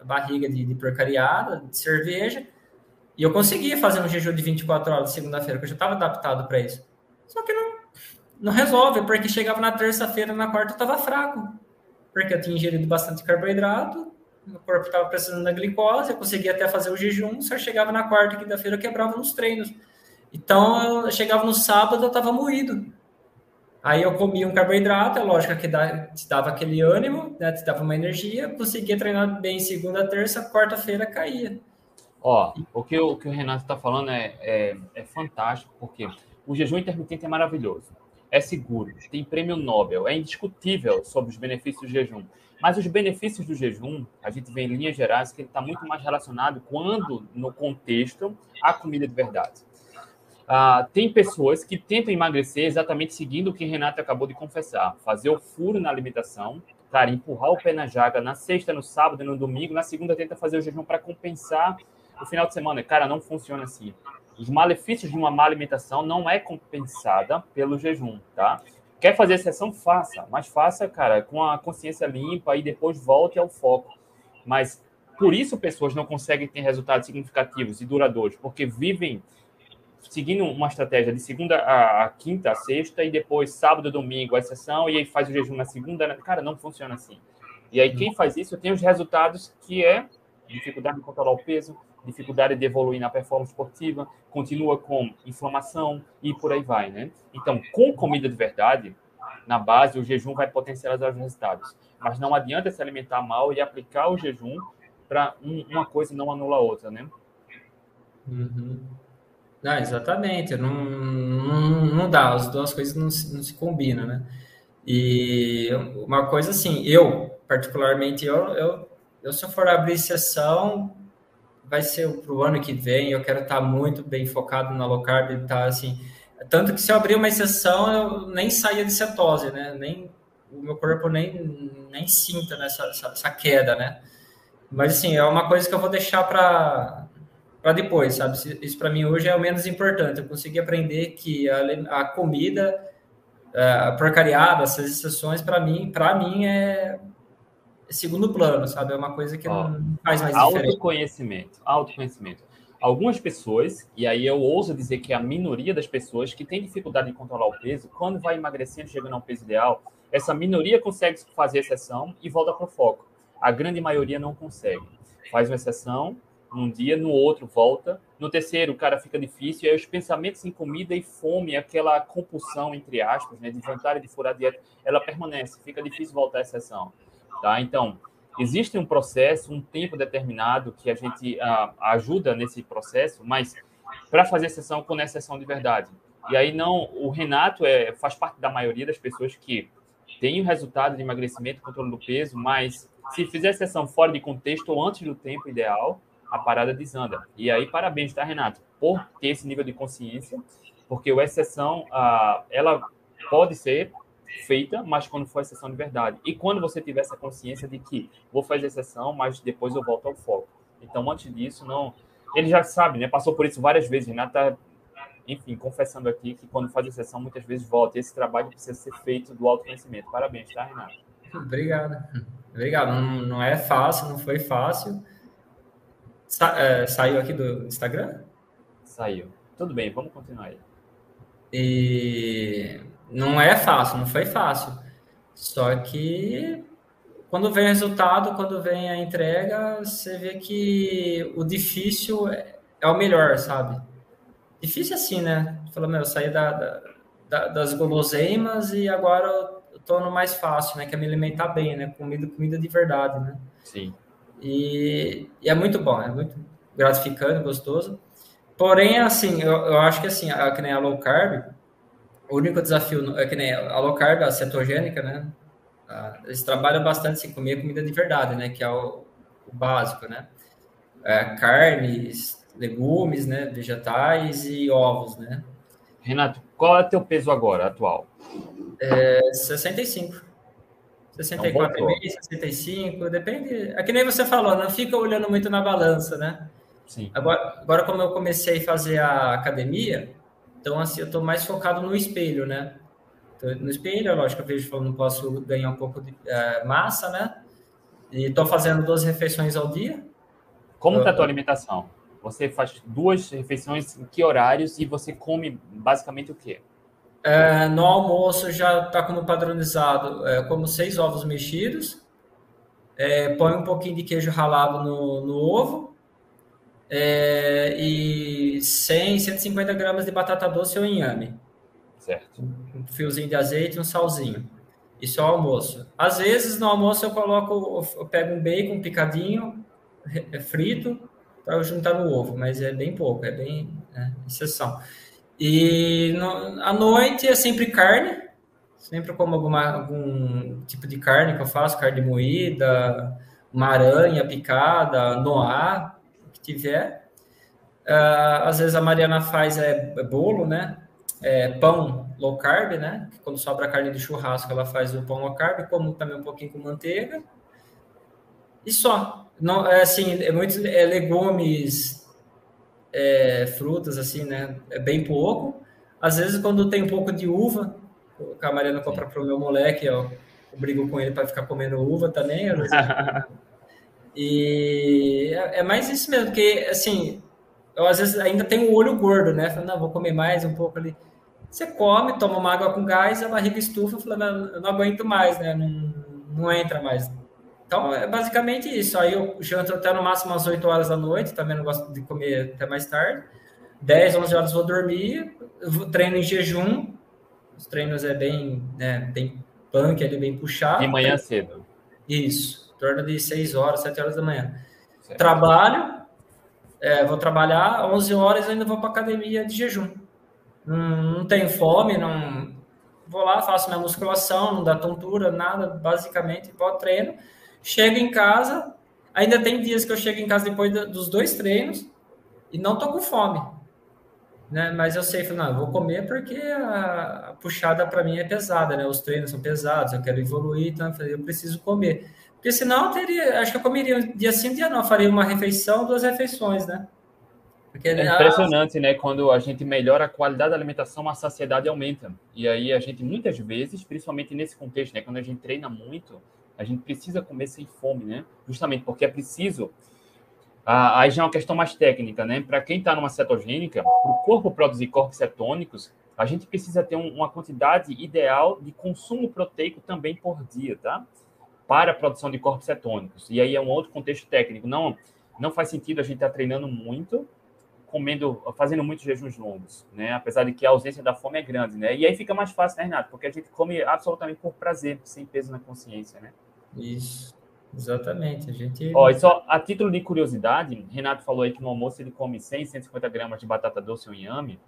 a barriga de, de porcariada, de cerveja, e eu conseguia fazer um jejum de 24 horas segunda-feira, porque eu já estava adaptado para isso. Só que não, não resolve, porque chegava na terça-feira, na quarta, eu estava fraco porque eu tinha ingerido bastante carboidrato, o corpo estava precisando da glicose, eu conseguia até fazer o jejum, só chegava na quarta quinta-feira eu quebrava nos treinos. Então, eu chegava no sábado, eu estava moído. Aí eu comia um carboidrato, é lógico que dá, te dava aquele ânimo, né, te dava uma energia, conseguia treinar bem segunda, terça, quarta-feira caía. Ó, o que o, que o Renato está falando é, é, é fantástico, porque o jejum intermitente é maravilhoso é seguro, tem prêmio Nobel, é indiscutível sobre os benefícios do jejum. Mas os benefícios do jejum, a gente vê em linhas gerais que ele está muito mais relacionado quando, no contexto, a comida de verdade. Ah, tem pessoas que tentam emagrecer exatamente seguindo o que Renata acabou de confessar: fazer o furo na alimentação, cara, empurrar o pé na jaga na sexta, no sábado, no domingo, na segunda tenta fazer o jejum para compensar o final de semana. Cara, não funciona assim os malefícios de uma má alimentação não é compensada pelo jejum, tá? Quer fazer exceção? Faça, mas faça, cara, com a consciência limpa e depois volte ao foco. Mas por isso pessoas não conseguem ter resultados significativos e duradouros, porque vivem seguindo uma estratégia de segunda a, quinta, a sexta, e depois sábado, domingo, a exceção, e aí faz o jejum na segunda. Né? Cara, não funciona assim. E aí quem faz isso tem os resultados que é dificuldade de controlar o peso, dificuldade de evoluir na performance esportiva, continua com inflamação e por aí vai, né? Então, com comida de verdade, na base, o jejum vai potencializar os resultados. Mas não adianta se alimentar mal e aplicar o jejum para um, uma coisa não anula a outra, né? Uhum. Não, exatamente. Não, não, não dá, as duas coisas não se, não se combinam, né? E uma coisa assim, eu, particularmente, eu, eu, eu se eu for abrir sessão, vai ser para o ano que vem. Eu quero estar muito bem focado na low carb, tá assim. Tanto que se eu abrir uma exceção, eu nem saia de cetose, né? Nem o meu corpo nem nem sinta nessa essa, essa queda, né? Mas assim, é uma coisa que eu vou deixar para para depois, sabe? Isso para mim hoje é o menos importante. Eu consegui aprender que a, a comida, a porcariada, essas exceções para mim, para mim é segundo plano, sabe? É uma coisa que Ó, não faz mais diferença. Autoconhecimento, autoconhecimento. Algumas pessoas, e aí eu ouso dizer que é a minoria das pessoas que tem dificuldade em controlar o peso, quando vai emagrecendo, chegando ao peso ideal, essa minoria consegue fazer exceção e volta para o foco. A grande maioria não consegue. Faz uma exceção, num dia, no outro volta. No terceiro, o cara fica difícil, e aí os pensamentos em comida e fome, aquela compulsão, entre aspas, né, de vontade de furar a dieta, ela permanece, fica difícil voltar à exceção. Tá? Então, existe um processo, um tempo determinado que a gente uh, ajuda nesse processo, mas para fazer sessão com exceção de verdade. E aí não, o Renato é, faz parte da maioria das pessoas que tem o resultado de emagrecimento, controle do peso, mas se fizer sessão fora de contexto ou antes do tempo ideal, a parada desanda. E aí, parabéns, tá, Renato, por ter esse nível de consciência, porque o exceção, uh, ela pode ser feita, mas quando for exceção de verdade. E quando você tiver essa consciência de que vou fazer exceção, mas depois eu volto ao foco. Então, antes disso, não. Ele já sabe, né? Passou por isso várias vezes. Renato tá enfim, confessando aqui que quando faz sessão, muitas vezes volta. E esse trabalho precisa ser feito do autoconhecimento. Parabéns, tá, Renato? Obrigado. Obrigado. Não, não é fácil, não foi fácil. Sa é, saiu aqui do Instagram? Saiu. Tudo bem, vamos continuar aí. E não é fácil, não foi fácil. Só que quando vem o resultado, quando vem a entrega, você vê que o difícil é, é o melhor, sabe? Difícil assim, né? Falou, meu, eu saí da, da, das guloseimas e agora eu tô no mais fácil, né? Que é me alimentar bem, né? Comida, comida de verdade, né? Sim. E, e é muito bom, é muito gratificante, gostoso. Porém, assim, eu, eu acho que assim, a, que nem a low carb, o único desafio é que nem a low carb, a cetogênica, né? eles trabalham bastante sem comer comida de verdade, né? Que é o, o básico, né? É, carnes, legumes, né? Vegetais e ovos, né? Renato, qual é o teu peso agora, atual? É 65. 64,5, então, 65, depende. É que nem você falou, não fica olhando muito na balança, né? Sim. Agora, agora como eu comecei a fazer a academia, então assim, eu estou mais focado no espelho, né? no espelho, é lógico, eu vejo que eu não posso ganhar um pouco de uh, massa, né? E estou fazendo duas refeições ao dia. Como está a tua alimentação? Você faz duas refeições em que horários e você come basicamente o quê? É, no almoço já está como padronizado, é, como seis ovos mexidos, é, põe um pouquinho de queijo ralado no, no ovo é, e 100, 150 gramas de batata doce ou inhame. Certo. Um fiozinho de azeite e um salzinho. Isso é o almoço. Às vezes, no almoço, eu coloco, eu pego um bacon picadinho, é frito, para juntar no ovo, mas é bem pouco, é bem é, exceção. E no, à noite é sempre carne, sempre como alguma, algum tipo de carne que eu faço, carne moída, uma aranha picada, noá, que tiver. Uh, às vezes a Mariana faz é, é bolo, né? é, pão low carb, né? Quando sobra carne de churrasco, ela faz o pão low carb, como também um pouquinho com manteiga. E só. Não, é assim, é muitos é, legumes, é, frutas, assim, né? É bem pouco. Às vezes, quando tem um pouco de uva, que a Mariana compra para o meu moleque, eu, eu brigo com ele para ficar comendo uva também. e é, é mais isso mesmo, porque, assim, eu às vezes ainda tenho o olho gordo, né? Falando, não, vou comer mais um pouco ali. Você come, toma uma água com gás, a barriga estufa, falando, eu não aguento mais, né? Não, não entra mais. Então, é basicamente isso. Aí eu janto até no máximo às 8 horas da noite, também não gosto de comer até mais tarde. 10, 11 horas vou dormir, treino em jejum. Os treinos é bem, né, bem punk, ali, bem puxado. De manhã cedo. Isso, torno de 6 horas, 7 horas da manhã. Certo. Trabalho, é, vou trabalhar, 11 horas ainda vou para academia de jejum não, não tenho fome, não vou lá, faço minha musculação, não dá tontura, nada, basicamente, vou treino, chego em casa, ainda tem dias que eu chego em casa depois dos dois treinos e não tô com fome, né? Mas eu sei, não, eu vou comer porque a, a puxada para mim é pesada, né? Os treinos são pesados, eu quero evoluir, então eu preciso comer. Porque senão eu teria, acho que eu comeria um dia sim, dia não, eu faria uma refeição, duas refeições, né? Porque, é impressionante, né? Quando a gente melhora a qualidade da alimentação, a saciedade aumenta. E aí a gente, muitas vezes, principalmente nesse contexto, né? Quando a gente treina muito, a gente precisa comer sem fome, né? Justamente porque é preciso. Ah, aí já é uma questão mais técnica, né? Para quem está numa cetogênica, para o corpo produzir corpos cetônicos, a gente precisa ter um, uma quantidade ideal de consumo proteico também por dia, tá? Para a produção de corpos cetônicos. E aí é um outro contexto técnico. Não, não faz sentido a gente estar tá treinando muito comendo, fazendo muitos jejuns longos, né? Apesar de que a ausência da fome é grande, né? E aí fica mais fácil, né, Renato? Porque a gente come absolutamente por prazer, sem peso na consciência, né? Isso, exatamente. A gente. Ó, e só a título de curiosidade, Renato falou aí que no almoço ele come 100, 150 gramas de batata doce ou inhame.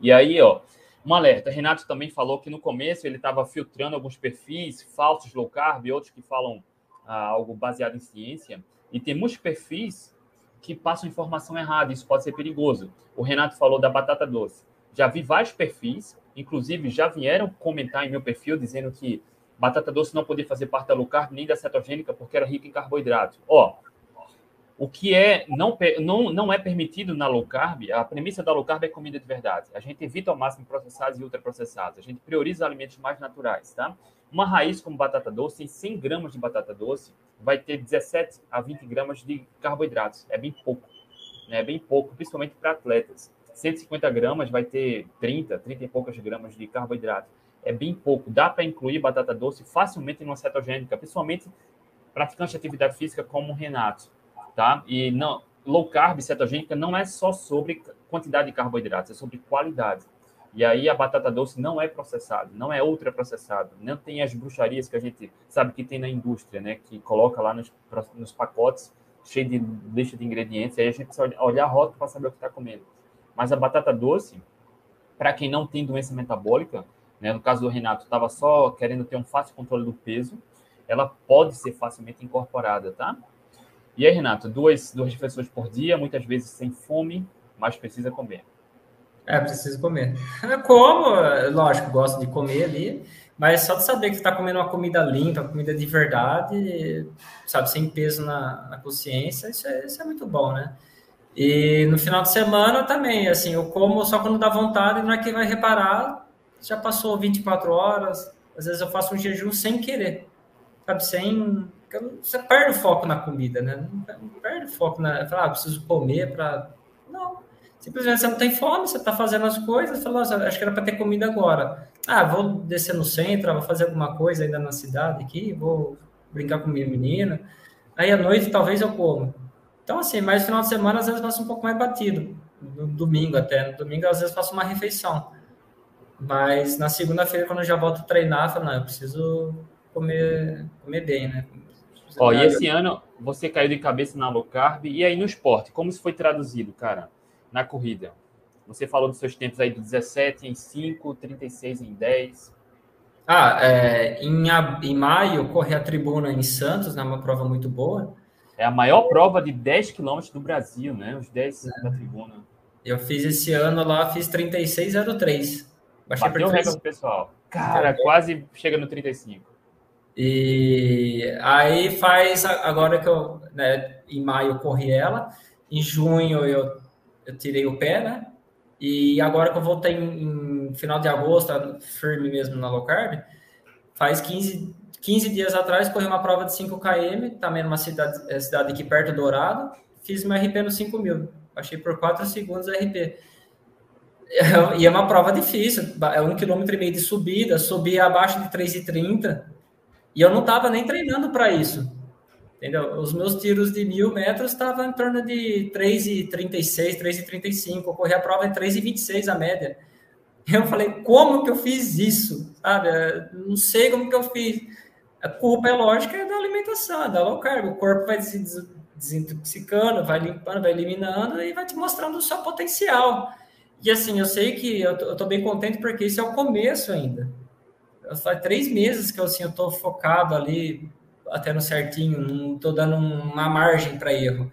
E aí, ó, um alerta. Renato também falou que no começo ele estava filtrando alguns perfis falsos low carb, outros que falam ah, algo baseado em ciência. E tem muitos perfis que passam informação errada, isso pode ser perigoso. O Renato falou da batata doce. Já vi vários perfis, inclusive já vieram comentar em meu perfil dizendo que batata doce não podia fazer parte da low carb nem da cetogênica porque era rica em carboidrato. Ó, O que é não, não, não é permitido na low carb, a premissa da low carb é comida de verdade. A gente evita ao máximo processados e ultraprocessados. A gente prioriza alimentos mais naturais, tá? Uma raiz como batata doce, em 100 gramas de batata doce, vai ter 17 a 20 gramas de carboidratos. É bem pouco. Né? É bem pouco, principalmente para atletas. 150 gramas vai ter 30, 30 e poucas gramas de carboidrato. É bem pouco. Dá para incluir batata doce facilmente em uma cetogênica, principalmente praticantes de atividade física como o Renato tá? E não, low carb cetogênica não é só sobre quantidade de carboidratos, é sobre qualidade. E aí a batata doce não é processada, não é ultra processada, não tem as bruxarias que a gente sabe que tem na indústria, né? Que coloca lá nos, nos pacotes cheio de lista de ingredientes, aí a gente precisa olhar a rota para saber o que está comendo. Mas a batata doce, para quem não tem doença metabólica, né, no caso do Renato, estava só querendo ter um fácil controle do peso, ela pode ser facilmente incorporada, tá? E aí, Renato, duas, duas refeições por dia, muitas vezes sem fome, mas precisa comer. É, precisa comer. Como, lógico, gosto de comer ali, mas só de saber que está comendo uma comida limpa, comida de verdade, sabe, sem peso na, na consciência, isso é, isso é muito bom, né? E no final de semana também, assim, eu como só quando dá vontade, não é que vai reparar, já passou 24 horas, às vezes eu faço um jejum sem querer, sabe, sem você perde o foco na comida, né? Não perde o foco na. Falar, ah, preciso comer para. Não. Simplesmente você não tem fome, você está fazendo as coisas, fala, nossa, acho que era para ter comida agora. Ah, vou descer no centro, vou fazer alguma coisa ainda na cidade aqui, vou brincar com minha menina. Aí à noite talvez eu como. Então, assim, mas no final de semana às vezes faço um pouco mais batido. No domingo até. No domingo às vezes faço uma refeição. Mas na segunda-feira, quando eu já volto a treinar, eu falo, não, eu preciso comer, comer bem, né? Ó, e esse ano você caiu de cabeça na low carb. E aí no esporte, como isso foi traduzido, cara, na corrida? Você falou dos seus tempos aí do 17 em 5, 36 em 10. Ah, é, em, em maio, corri a tribuna em Santos, né, uma prova muito boa. É a maior prova de 10 quilômetros do Brasil, né? Os 10 é. da tribuna. Eu fiz esse ano lá, fiz 36,03. Baixei Bateu o recorde pessoal. Cara, quase chega no 35. E aí faz agora que eu, né, em maio eu corri ela, em junho eu, eu tirei o pé, né? E agora que eu voltei em, em final de agosto, tá firme mesmo na low carb, faz 15, 15 dias atrás corri uma prova de 5 km, também numa cidade, é, cidade aqui perto do Dourado, fiz meu RP no 5 mil, achei por 4 segundos RP. E é uma prova difícil, é um quilômetro e meio de subida, subi abaixo de 3,30 e eu não estava nem treinando para isso. Entendeu? Os meus tiros de mil metros estavam em torno de 3,36, 3,35. Eu corri a prova em 3,26 a média. Eu falei, como que eu fiz isso? Sabe? Não sei como que eu fiz. A culpa é lógica é da alimentação, da low carb. O corpo vai se desintoxicando, vai limpando, vai eliminando e vai te mostrando o seu potencial. E assim, eu sei que eu tô, bem contente porque isso é o começo ainda faz três meses que eu, assim, eu tô focado ali, até no certinho, não tô dando uma margem para erro.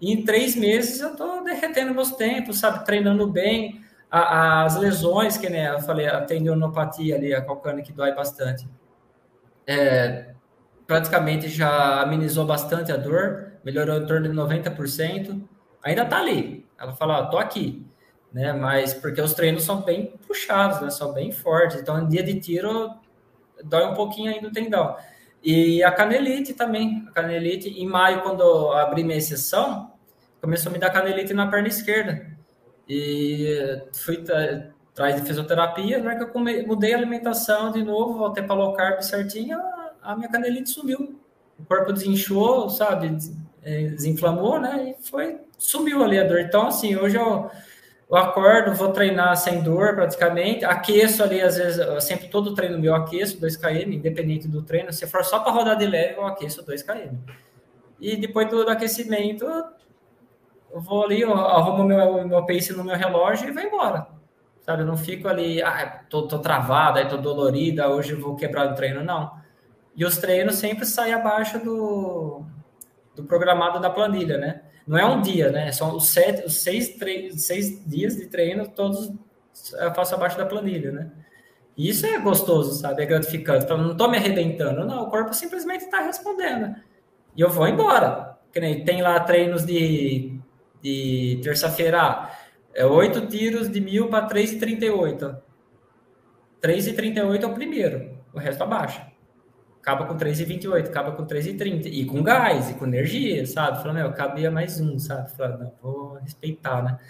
E em três meses eu tô derretendo meus tempos, sabe, treinando bem. A, as lesões, que né, eu falei, a tendinopatia ali, a calcânea que dói bastante, é, praticamente já amenizou bastante a dor, melhorou em torno de 90%. Ainda tá ali. Ela fala, ó, tô aqui né? Mas porque os treinos são bem puxados, né? São bem fortes. Então, dia de tiro, dói um pouquinho ainda o tendão. E a canelite também. A canelite, em maio, quando abri minha exceção, começou a me dar canelite na perna esquerda. E fui atrás de fisioterapia, na hora que eu mudei a alimentação de novo, voltei para low carb certinho, a, a minha canelite sumiu. O corpo desinchou, sabe? É, desinflamou, né? E foi, sumiu ali a dor. Então, assim, hoje eu eu acordo, vou treinar sem dor praticamente, aqueço ali, às vezes, sempre todo treino meu aqueço 2 km, independente do treino, se for só para rodar de leve, eu aqueço 2 km. E depois do, aquecimento, eu vou ali, eu arrumo meu, meu pace no meu relógio e vou embora. Sabe, eu não fico ali, ah, tô, tô travada, aí tô dolorida, hoje vou quebrar o treino, não. E os treinos sempre saem abaixo do, do programado da planilha, né? Não é um dia, né? São os, sete, os seis, seis dias de treino, todos eu faço abaixo da planilha, né? E isso é gostoso, sabe? É gratificante. Então, não estou me arrebentando, não. O corpo simplesmente está respondendo. E eu vou embora. tem lá treinos de, de terça-feira, é oito tiros de mil para 3,38. 3,38 é o primeiro, o resto abaixa. Acaba com 3,28, acaba com 3,30. E com gás, e com energia, sabe? Falando, meu, cabia mais um, sabe? Falando, não, vou respeitar, né?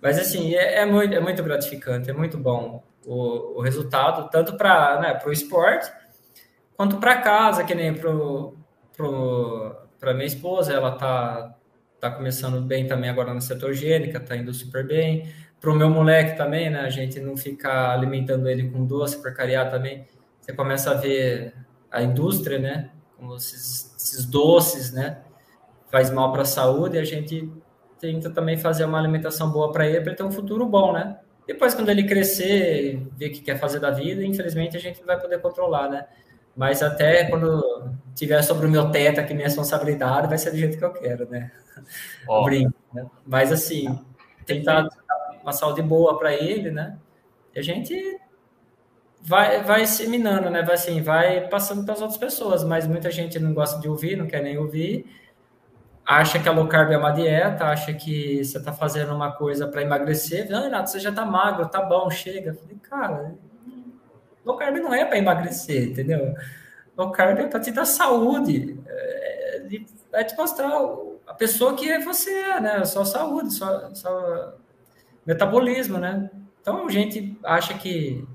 Mas, assim, é, é, muito, é muito gratificante, é muito bom o, o resultado, tanto para né, o esporte, quanto para casa, que nem para minha esposa, ela tá, tá começando bem também agora na cetogênica, tá indo super bem. Para o meu moleque também, né? A gente não fica alimentando ele com doce, porcaria também. Você começa a ver a indústria, né? Como esses, esses doces, né? Faz mal para a saúde e a gente tenta também fazer uma alimentação boa para ele, para ele ter um futuro bom, né? Depois, quando ele crescer, ver o que quer fazer da vida, infelizmente a gente não vai poder controlar, né? Mas até quando tiver sobre o meu teto aqui, minha responsabilidade, vai ser do jeito que eu quero, né? Oh. Brinco, né? Mas assim, tentar uma saúde boa para ele, né? E a gente vai, vai seminando, né? Vai assim, vai passando para as outras pessoas, mas muita gente não gosta de ouvir, não quer nem ouvir. Acha que a low carb é uma dieta, acha que você está fazendo uma coisa para emagrecer. Não, Renato, você já está magro, tá bom, chega. Falei, cara, Low carb não é para emagrecer, entendeu? Low carb é para te dar saúde, é, é te mostrar a pessoa que você é, né? Só saúde, só, só metabolismo, né? Então a gente acha que,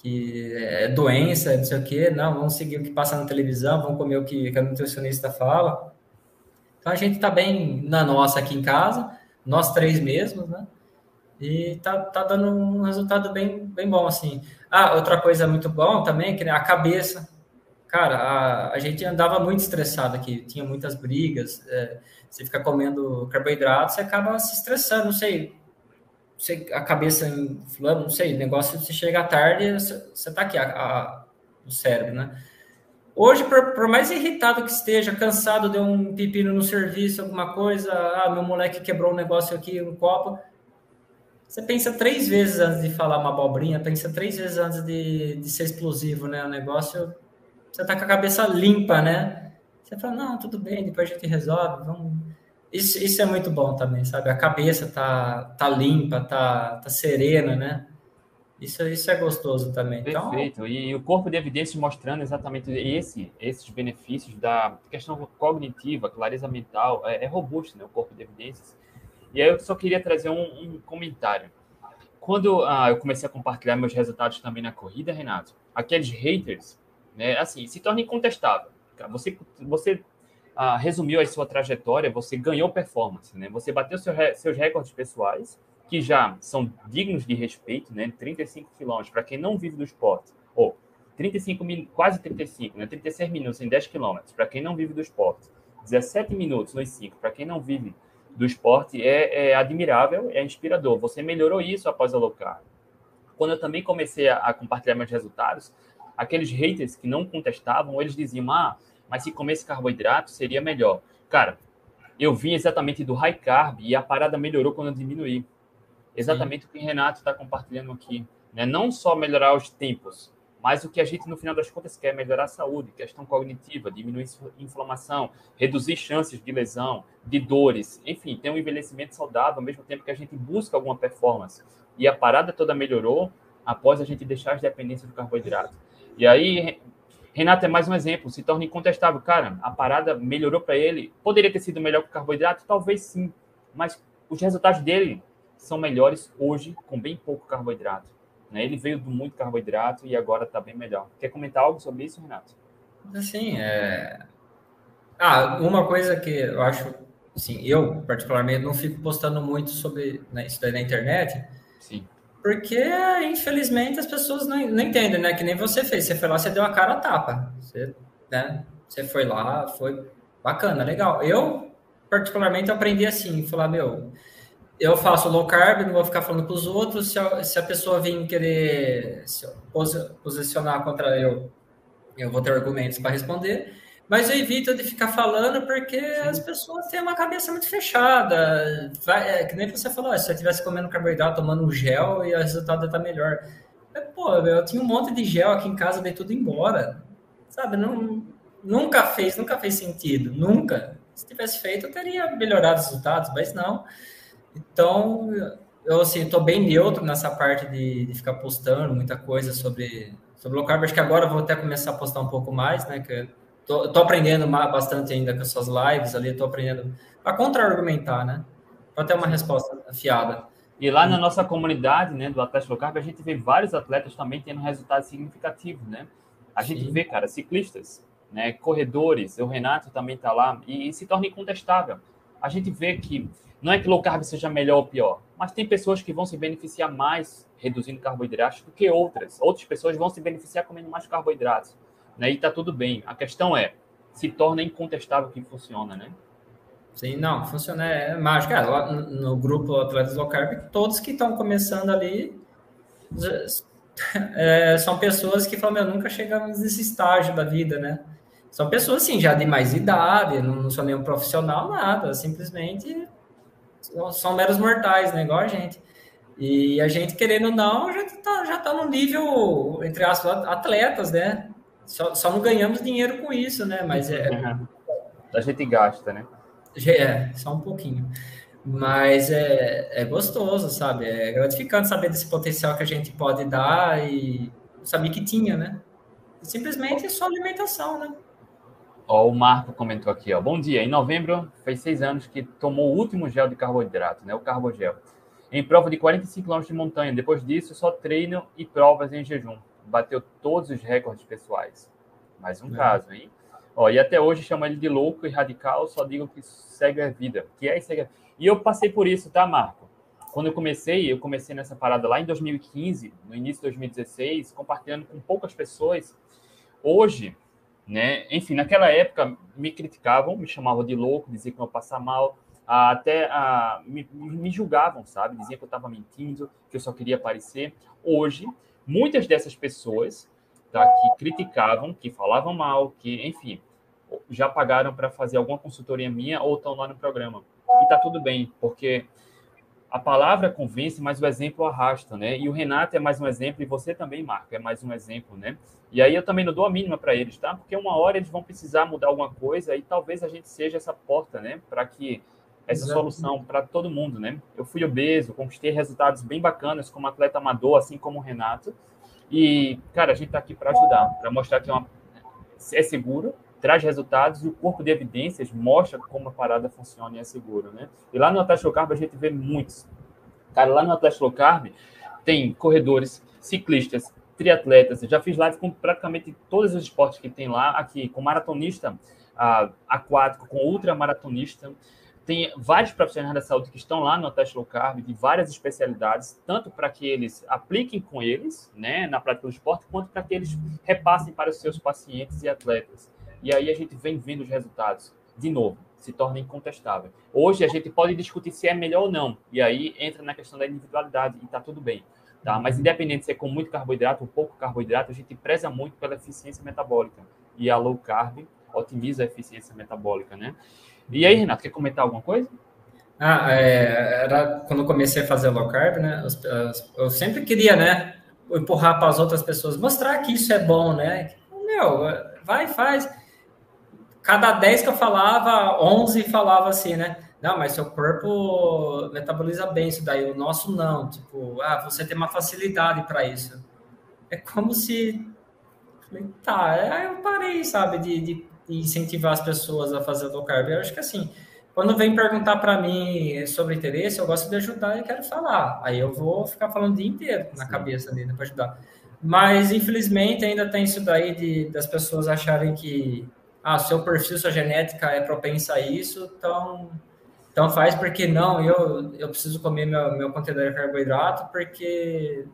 que é doença, não sei o quê, não, vamos seguir o que passa na televisão, vamos comer o que, que a nutricionista fala. Então a gente está bem na nossa aqui em casa, nós três mesmos, né? E tá, tá dando um resultado bem, bem bom, assim. Ah, outra coisa muito bom também, que a cabeça. Cara, a, a gente andava muito estressado aqui, tinha muitas brigas. É, você fica comendo carboidrato, você acaba se estressando, não sei. Você, a cabeça não sei, negócio, você chega tarde, você, você tá aqui, a, a, o cérebro, né? Hoje, por, por, mais irritado que esteja, cansado, deu um pepino no serviço, alguma coisa, ah, meu moleque quebrou um negócio aqui, um copo, você pensa três vezes antes de falar uma abobrinha, pensa três vezes antes de, de ser explosivo, né? O negócio, você tá com a cabeça limpa, né? Você fala, não, tudo bem, depois a gente resolve, vamos... Isso, isso é muito bom também, sabe? A cabeça tá, tá limpa, tá, tá serena, né? Isso, isso é gostoso também. Então, Perfeito. Então... E o corpo de evidências mostrando exatamente esse, esses benefícios da questão cognitiva, clareza mental, é, é robusto, né? O corpo de evidências. E aí eu só queria trazer um, um comentário. Quando ah, eu comecei a compartilhar meus resultados também na corrida, Renato, aqueles haters, né, assim, se torna incontestável. Você, você resumiu a sua trajetória, você ganhou performance, né? Você bateu seu, seus recordes pessoais, que já são dignos de respeito, né? 35 quilômetros, para quem não vive do esporte, ou 35 quase 35, né? 36 minutos em 10 quilômetros, para quem não vive do esporte, 17 minutos nos 5, para quem não vive do esporte é, é, admirável, é inspirador. Você melhorou isso após a low carb. Quando eu também comecei a, a, compartilhar meus resultados, aqueles haters que não contestavam, eles diziam, ah, mas se comesse carboidrato seria melhor. Cara, eu vim exatamente do high carb e a parada melhorou quando eu diminuí. Exatamente Sim. o que o Renato está compartilhando aqui. Né? Não só melhorar os tempos, mas o que a gente, no final das contas, quer é melhorar a saúde, questão cognitiva, diminuir inflamação, reduzir chances de lesão, de dores, enfim, ter um envelhecimento saudável, ao mesmo tempo que a gente busca alguma performance. E a parada toda melhorou após a gente deixar as dependências do carboidrato. E aí, Renato é mais um exemplo, se torna incontestável. Cara, a parada melhorou para ele. Poderia ter sido melhor que o carboidrato? Talvez sim, mas os resultados dele são melhores hoje com bem pouco carboidrato. Né? Ele veio do muito carboidrato e agora está bem melhor. Quer comentar algo sobre isso, Renato? Assim, é... Ah, uma coisa que eu acho, assim, eu particularmente não fico postando muito sobre né, isso daí na internet, Sim. Porque infelizmente as pessoas não, não entendem, né? Que nem você fez, você foi lá, você deu a cara a tapa, você, né? Você foi lá, foi bacana, legal. Eu particularmente aprendi assim, falar meu, eu faço low carb, não vou ficar falando com os outros. Se a, se a pessoa vir querer se posicionar contra eu, eu vou ter argumentos para responder. Mas eu evito de ficar falando porque Sim. as pessoas têm uma cabeça muito fechada. Vai, é, que nem você falou, se eu estivesse comendo carboidrato, tomando um gel e o resultado está melhor. pô, eu tinha um monte de gel aqui em casa, dei tudo embora. Sabe, não, nunca fez, nunca fez sentido. Nunca. se tivesse feito, eu teria melhorado os resultados, mas não. Então, eu assim, estou bem neutro nessa parte de, de, ficar postando muita coisa sobre, sobre low carb. Acho que agora eu vou até começar a postar um pouco mais, né? Que tô, tô aprendendo bastante ainda com as suas lives ali, estou aprendendo a contra-argumentar, né? Para ter uma resposta afiada. E lá na nossa comunidade, né, do Atlético Low Carb, a gente vê vários atletas também tendo resultados significativos, né? A gente Sim. vê, cara, ciclistas, né, corredores, o Renato também está lá, e, e, se torna incontestável. A gente vê que não é que low carb seja melhor ou pior, mas tem pessoas que vão se beneficiar mais reduzindo carboidratos do que outras. Outras pessoas vão se beneficiar comendo mais carboidratos, né? E está tudo bem. A questão é, se torna incontestável que funciona, né? Sim, não, funciona, é mágico. É, lá no grupo Atletas Low Carb, todos que estão começando ali é, são pessoas que falam, meu, nunca chegamos nesse estágio da vida, né? São pessoas, assim, já de mais idade, não, não sou nenhum profissional, nada, simplesmente são meros mortais, né? Igual a gente. E a gente, querendo ou não, já está já tá no nível, entre aspas, atletas, né? Só, só não ganhamos dinheiro com isso, né? Mas é. A gente gasta, né? É, só um pouquinho. Mas é, é gostoso, sabe? É gratificante saber desse potencial que a gente pode dar e saber que tinha, né? Simplesmente é só alimentação, né? Ó, o Marco comentou aqui, ó. Bom dia. Em novembro, fez seis anos que tomou o último gel de carboidrato, né? O carbogel. Em prova de 45 km de montanha. Depois disso, só treino e provas em jejum. Bateu todos os recordes pessoais. Mais um é. caso, hein? Ó, e até hoje chama ele de louco e radical, só digo que segue a vida. Que é isso E eu passei por isso, tá, Marco? Quando eu comecei, eu comecei nessa parada lá em 2015, no início de 2016, compartilhando com poucas pessoas. Hoje, né? Enfim, naquela época me criticavam, me chamavam de louco, diziam que eu ia passar mal, até me, me, julgavam, sabe? Diziam que eu estava mentindo, que eu só queria aparecer. Hoje, muitas dessas pessoas tá, que criticavam, que falavam mal, que, enfim, já pagaram para fazer alguma consultoria minha ou estão lá no programa. E tá tudo bem, porque a palavra convence, mas o exemplo arrasta, né? E o Renato é mais um exemplo, e você também, Marco, é mais um exemplo, né? E aí eu também não dou a mínima para eles, tá? Porque uma hora eles vão precisar mudar alguma coisa e talvez a gente seja essa porta, né? Para que essa Exato. solução para todo mundo, né? Eu fui obeso, conquistei resultados bem bacanas como atleta amador, assim como o Renato. E, cara, a gente está aqui para ajudar, para mostrar que é, uma, é seguro, traz resultados e o corpo de evidências mostra como a parada funciona e é seguro, né? E lá no Atlético Low Carb a gente vê muitos. Cara, lá no Atlético Low Carb tem corredores, ciclistas, triatletas. Eu já fiz live com praticamente todos os esportes que tem lá, aqui com maratonista uh, aquático, com ultramaratonista. Tem vários profissionais da saúde que estão lá no Atlético Low Carb, de várias especialidades, tanto para que eles apliquem com eles, né, na prática do esporte, quanto para que eles repassem para os seus pacientes e atletas. E aí a gente vem vendo os resultados. De novo, se torna incontestável. Hoje a gente pode discutir se é melhor ou não. E aí entra na questão da individualidade e está tudo bem. Tá? Mas independente se é com muito carboidrato ou pouco carboidrato, a gente preza muito pela eficiência metabólica. E a low carb otimiza a eficiência metabólica, né? E aí, Renato, quer comentar alguma coisa? Ah, é, era quando eu comecei a fazer low carb, né? Eu sempre queria, né? Empurrar para as outras pessoas, mostrar que isso é bom, né? Meu, vai, faz cada 10 que eu falava, 11 falava assim, né? Não, mas seu corpo metaboliza bem isso daí, o nosso não. Tipo, ah, você tem uma facilidade para isso. É como se. Tá, aí eu parei, sabe, de, de, incentivar as pessoas a fazer low carb. Eu acho que assim, quando vem perguntar para mim sobre interesse, eu gosto de ajudar e quero falar. Aí eu vou ficar falando o dia inteiro na Sim. cabeça dele para ajudar. Mas, infelizmente, ainda tem isso daí de, das pessoas acharem que ah, seu perfil, sua genética é propensa a isso, então, então faz porque não, eu, eu preciso comer meu, meu conteúdo de carboidrato porque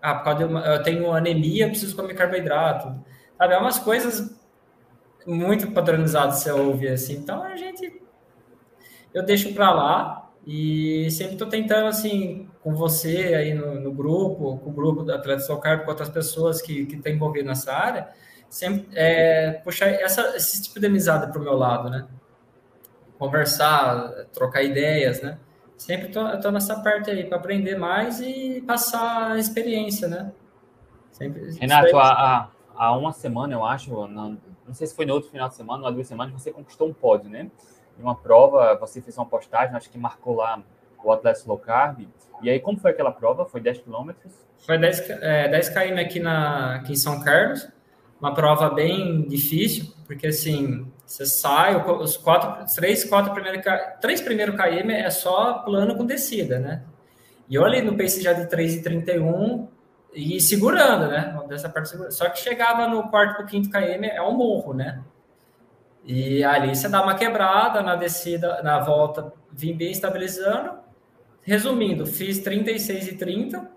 ah, por causa de uma, eu tenho anemia, eu preciso comer carboidrato. Sabe, é umas coisas muito padronizadas você ouve assim. Então a gente eu deixo para lá e sempre estou tentando assim com você aí no, no, grupo, com o grupo da Atletas Low Carb, com outras pessoas que que estão envolvidas nessa área sempre é, puxar essa, esse tipo de amizade para o meu lado, né? Conversar, trocar ideias, né? Sempre estou nessa parte aí para aprender mais e passar a experiência, né? Sempre, Renato, há, há uma semana, eu acho, não sei se foi no outro final de semana ou duas semanas, você conquistou um pódio, né? Em uma prova, você fez uma postagem, acho que marcou lá o Atlético Low Carb. E aí, como foi aquela prova? Foi 10 quilômetros? Foi 10, é, 10 km aqui, na, aqui em São Carlos. Uma prova bem difícil, porque assim, você sai, os quatro, três, quatro primeiros, três primeiros km é só plano com descida, né? E eu ali no pace já de 3,31 e segurando, né? Dessa parte. Só que chegava no quarto para quinto km é um morro, né? E ali você dá uma quebrada na descida, na volta, vim bem estabilizando. Resumindo, fiz 36 e 30,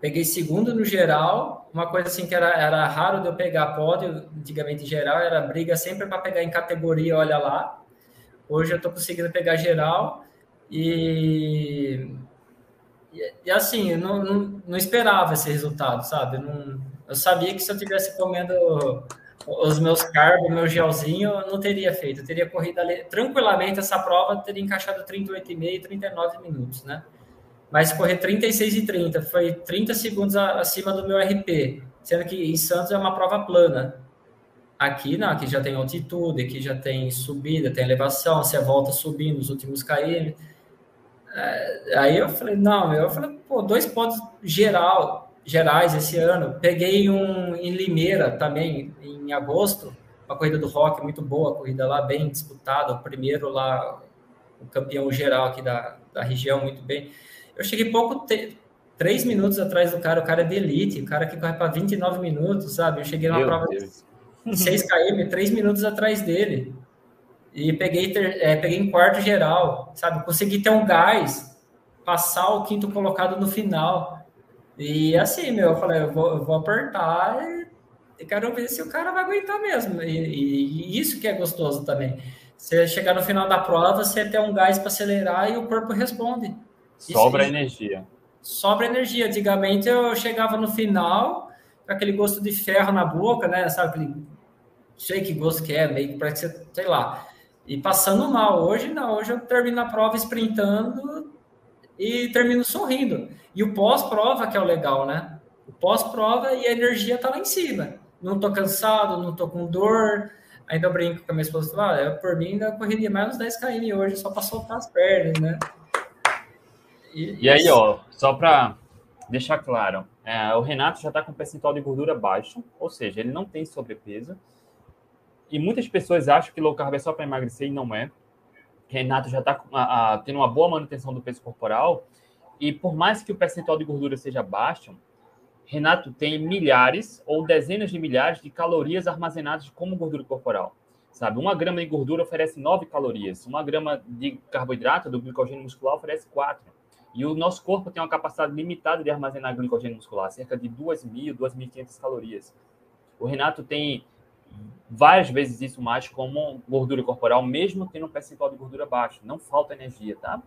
peguei segundo no geral. Uma coisa assim que era, era raro de eu pegar pódio, antigamente em geral, era briga sempre para pegar em categoria, olha lá. Hoje eu estou conseguindo pegar geral e, e, e assim, eu não, não, não, esperava esse resultado, sabe? Eu, não, eu sabia que se eu tivesse comendo os meus carbos, meu gelzinho, eu não teria feito. Eu teria corrido ali, tranquilamente essa prova, teria encaixado 38,5 e 39 minutos, né? Mas correr 36 e 30 foi 30 segundos acima do meu RP, sendo que em Santos é uma prova plana. Aqui não, aqui já tem altitude, aqui já tem subida, tem elevação, você volta subindo os últimos km. Aí eu falei, não, eu falei, pô, dois pontos geral, gerais esse ano. Peguei um em Limeira também, em agosto, uma corrida do rock muito boa, corrida lá bem disputada, o primeiro lá, o campeão geral aqui da, da região, muito bem. Eu cheguei pouco, te... três minutos atrás do cara, o cara é de elite, o cara que corre para 29 minutos, sabe? Eu cheguei numa Meu prova Deus. de 6 km, três minutos atrás dele. E peguei, ter... é, peguei em quarto geral, sabe? Consegui ter um gás, passar o quinto colocado no final. E assim, meu, eu falei, eu vou, eu vou apertar e quero ver se o cara vai aguentar mesmo. E, e, e isso que é gostoso também. Você chegar no final da prova, você tem um gás para acelerar e o corpo responde. Sobra isso, energia. Sobra energia. Antigamente eu chegava no final com aquele gosto de ferro na boca, né? Sabe aquele. Sei que gosto que é, meio que parece sei lá. E passando mal. Hoje não, hoje eu termino a prova sprintando e termino sorrindo. E o pós-prova que é o legal, né? O pós-prova e a energia tá lá em cima. Não tô cansado, não tô com dor. Ainda brinco com a minha esposa, ah, eu, por mim ainda correria mais uns 10 km hoje só para soltar as pernas, né? E, e aí, ó, só para deixar claro, é, o Renato já está com percentual de gordura baixo, ou seja, ele não tem sobrepeso. E muitas pessoas acham que low carb é só para emagrecer e não é. Renato já está tendo uma boa manutenção do peso corporal e por mais que o percentual de gordura seja baixo, Renato tem milhares ou dezenas de milhares de calorias armazenadas como gordura corporal. Sabe, uma grama de gordura oferece 9 calorias, uma grama de carboidrato do glicogênio muscular oferece 4. E o nosso corpo tem uma capacidade limitada de armazenar glicogênio muscular, cerca de 2.000, 2.500 calorias. O Renato tem várias vezes isso mais como gordura corporal, mesmo tendo um percentual de gordura baixo. Não falta energia, tá?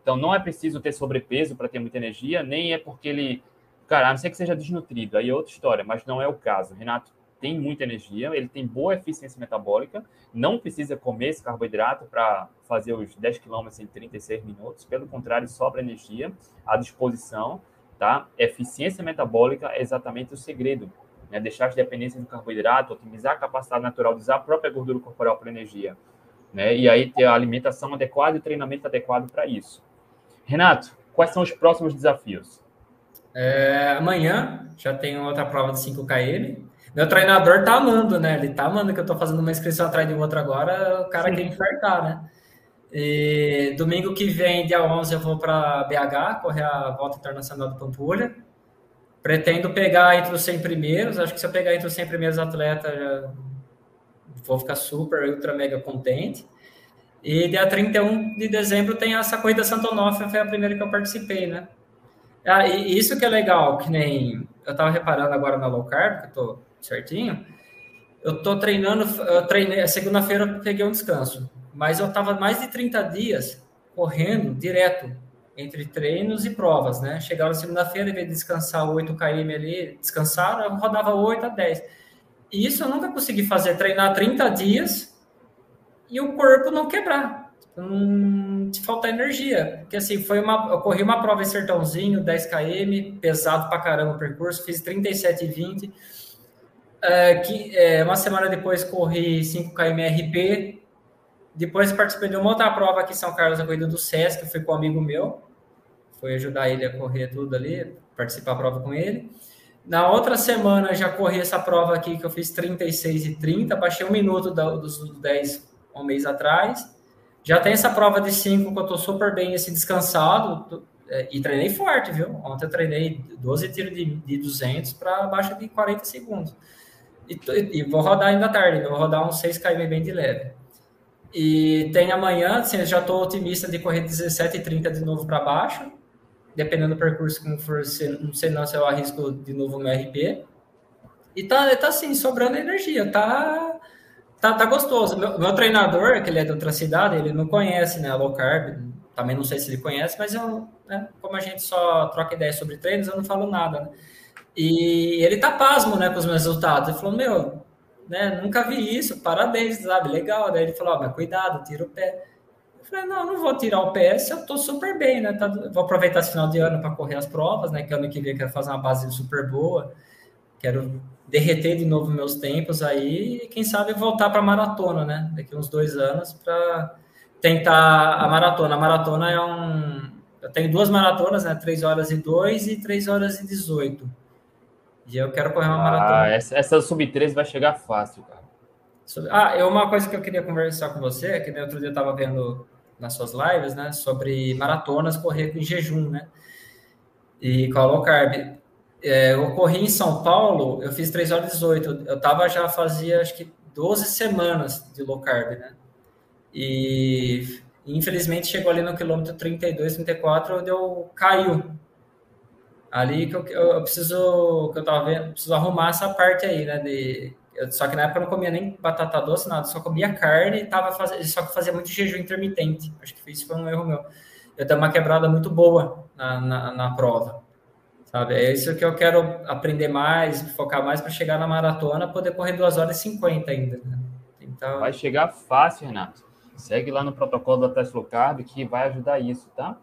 Então não é preciso ter sobrepeso para ter muita energia, nem é porque ele. Cara, a não ser que seja desnutrido, aí é outra história, mas não é o caso. Renato tem muita energia, ele tem boa eficiência metabólica, não precisa comer esse carboidrato para fazer os 10 quilômetros em 36 minutos, pelo contrário, sobra energia à disposição, tá? Eficiência metabólica é exatamente o segredo né? deixar as dependências do carboidrato, otimizar a capacidade natural de usar a própria gordura corporal para energia, né? E aí ter a alimentação adequada e o treinamento adequado para isso. Renato, quais são os próximos desafios? É, amanhã já tem outra prova de 5 km. Meu treinador tá amando, né? Ele tá amando que eu tô fazendo uma inscrição atrás de outra agora, o cara Sim. quer infartar, né? E domingo que vem, dia 11, eu vou para BH, correr a volta internacional do Pampulha. Pretendo pegar entre os 100 primeiros. Acho que se eu pegar entre os 100 primeiros atletas, vou ficar super, ultra, mega contente. E dia 31 de dezembro tem essa corrida Santo Onofre, foi a primeira que eu participei, né? Ah, e isso que é legal, que nem eu tava reparando agora na low carb, que eu tô certinho. Eu tô treinando, eu treinei, segunda-feira eu peguei um descanso, mas eu tava mais de 30 dias correndo direto entre treinos e provas, né? Chegava segunda-feira, em vez de descansar 8 km ali, descansaram, eu rodava 8 a 10. E isso eu nunca consegui fazer, treinar 30 dias e o corpo não quebrar, não te faltar energia. Porque assim, foi uma, eu corri uma prova em Sertãozinho, 10 km, pesado pra caramba o percurso, fiz 37 e 20. é, que, é, uma semana depois corri 5 km RP. Depois participei de uma outra prova aqui em São Carlos, a corrida do SESC, que fui com um amigo meu. Foi ajudar ele a correr tudo ali, participar da prova com ele. Na outra semana já corri essa prova aqui que eu fiz 36 e 30, baixei um minuto dos 10 um mês atrás. Já tem essa prova de 5 que eu tô super bem assim, descansado é, e treinei forte, viu? Ontem eu treinei 12 tiros de, de 200 para abaixo de 40 segundos. E, e, vou rodar ainda tarde, vou rodar uns 6 km bem de leve. E tem amanhã, assim, já estou otimista de correr 17 e 30 de novo para baixo dependendo do percurso como for, não sei não se eu arrisco de novo meu RP. E tá, tá assim, sobrando energia, tá, tá, tá gostoso. Meu, meu treinador, que ele é de outra cidade, ele não conhece, né, low carb, também não sei se ele conhece, mas eu, né, como a gente só troca ideias sobre treinos, eu não falo nada, né? E ele tá pasmo, né, com os meus resultados. Ele falou, meu, né, nunca vi isso, parabéns, sabe, legal. Daí ele falou, oh, mas cuidado, tira o pé. Falei, não, não vou tirar o PS, eu tô super bem, né? Tá, vou aproveitar esse final de ano para correr as provas, né? Que ano que vem eu quero fazer uma base super boa, quero derreter de novo meus tempos aí e quem sabe voltar para maratona, né? Daqui uns dois anos para tentar a maratona. A maratona é um. Eu tenho duas maratonas, né? 3 horas e 2 e 3 horas e 18. E eu quero correr uma ah, maratona. Essa, essa sub-13 vai chegar fácil, cara. Ah, é uma coisa que eu queria conversar com você, é que outro dia eu estava vendo nas suas lives, né, sobre maratonas correr em jejum, né, e com a low carb. É, eu corri em São Paulo, eu fiz 3 horas e 18, eu tava já fazia acho que 12 semanas de low carb, né, e infelizmente chegou ali no quilômetro 32, 34, onde eu caiu. Ali que eu, eu, preciso, que eu tava vendo, preciso arrumar essa parte aí, né, de eu, só que na época eu não comia nem batata doce, nada, só comia carne e tava fazendo, só que fazia muito jejum intermitente. Acho que isso foi um erro meu. Eu dei uma quebrada muito boa na, na, na prova. Sabe? É isso que eu quero aprender mais, focar mais para chegar na maratona, poder correr 2 horas e 50 ainda. Né? Então... Vai chegar fácil, Renato. Segue lá no protocolo da Test Low Carb que vai ajudar isso, tá?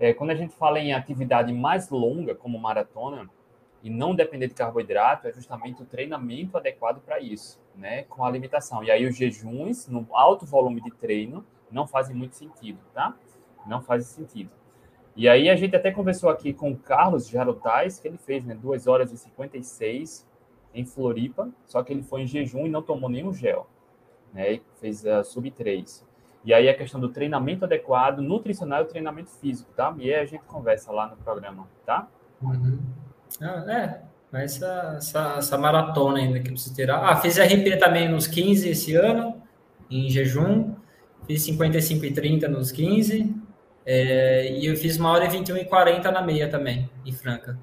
É, quando a gente fala em atividade mais longa, como maratona, e não depender de carboidrato é justamente o treinamento adequado para isso, né? Com a alimentação. E aí os jejuns no alto volume de treino não fazem muito sentido, tá? Não faz sentido. E aí a gente até conversou aqui com o Carlos Jarotais, que ele fez, né, 2 horas e 56 em Floripa, só que ele foi em jejum e não tomou nenhum gel, né? Fez a sub 3. E aí a questão do treinamento adequado, nutricional e treinamento físico, tá? E aí a gente conversa lá no programa, tá? Uhum. Ah, é, mas essa, essa, essa, maratona ainda que precisa tirar. Ah, fiz RP também nos 15 esse ano, em jejum. Fiz 55 e 30 nos 15. É, e eu fiz uma hora e 21 e 40 na meia também, em Franca.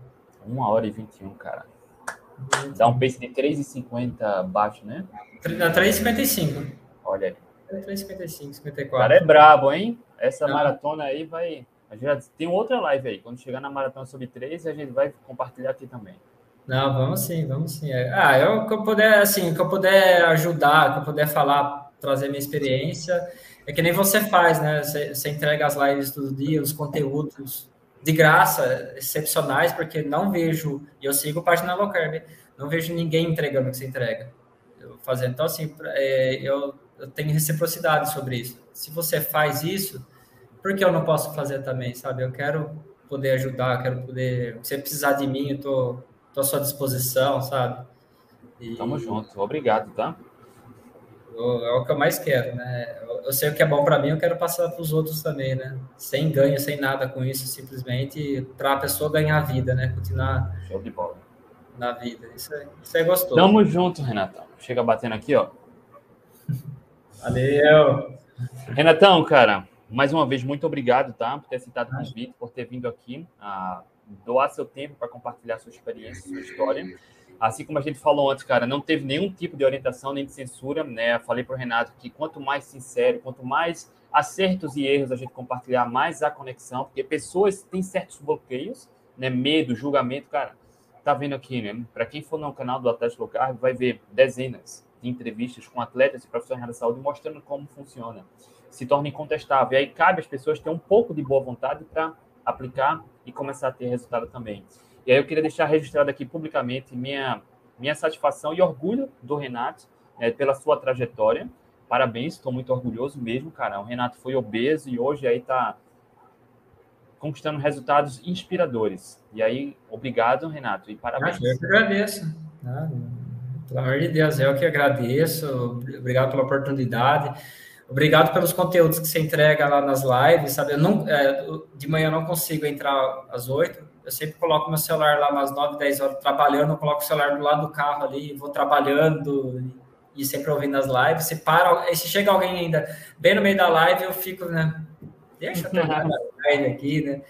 Uma hora e 21, cara. Dá um pace de 3,50 baixo, né? 3,55. Olha aí. 3,55, 54. O cara é brabo, hein? Essa Não. maratona aí vai a gente já tem outra live aí. Quando chegar na Maratona sobre 13, a gente vai compartilhar aqui também. Não, vamos sim, vamos sim. É, ah, eu que eu puder, assim, que eu puder ajudar, que eu puder falar, trazer minha experiência, é que nem você faz, né? Você, você entrega as lives todo dia, os conteúdos de graça, excepcionais, porque não vejo, e eu sigo página low carb, não vejo ninguém entregando o que você entrega. Eu fazendo. Então, assim, é, eu, eu tenho reciprocidade sobre isso. Se você faz isso, por que eu não posso fazer também, sabe? Eu quero poder ajudar, quero poder. Se precisar de mim, eu tô, tô à sua disposição, sabe? E... Tamo junto, obrigado, tá? É o que eu mais quero, né? Eu sei o que é bom para mim, eu quero passar para os outros também, né? Sem ganho, sem nada com isso, simplesmente para a pessoa ganhar a vida, né? Continuar Show de bola. na vida. Isso é, isso é gostoso. Tamo junto, Renatão. Chega batendo aqui, ó. Valeu. Renatão, cara, mais uma vez, muito obrigado, tá? Por ter aceitado o convite, por ter vindo aqui a doar seu tempo para compartilhar sua experiência, sua história. Assim como a gente falou antes, cara, não teve nenhum tipo de orientação nem de censura, né? Eu falei para o Renato que quanto mais sincero, quanto mais acertos e erros a gente compartilhar, mais a conexão, porque pessoas têm certos bloqueios, né? Medo, julgamento, cara. Tá vendo aqui, né? Para quem for no canal do Atlético Local, vai ver dezenas de entrevistas com atletas e profissionais da saúde mostrando como funciona se torna incontestável. E aí cabe às pessoas ter um pouco de boa vontade para aplicar e começar a ter resultado também. E aí eu queria deixar registrado aqui publicamente minha minha satisfação e orgulho do Renato é, pela sua trajetória. Parabéns, estou muito orgulhoso mesmo, cara. O Renato foi obeso e hoje aí está conquistando resultados inspiradores. E aí, obrigado, Renato, e parabéns. Eu agradeço. Ah, pelo amor de Deus, eu que agradeço. Obrigado pela oportunidade. Obrigado pelos conteúdos que você entrega lá nas lives, sabe? Eu não, é, de manhã eu não consigo entrar às oito. Eu sempre coloco meu celular lá umas nove, dez horas trabalhando. Eu coloco o celular do lado do carro ali, vou trabalhando e sempre ouvindo as lives. Se para, se chega alguém ainda bem no meio da live, eu fico, né? Deixa eu terminar a live aqui, né?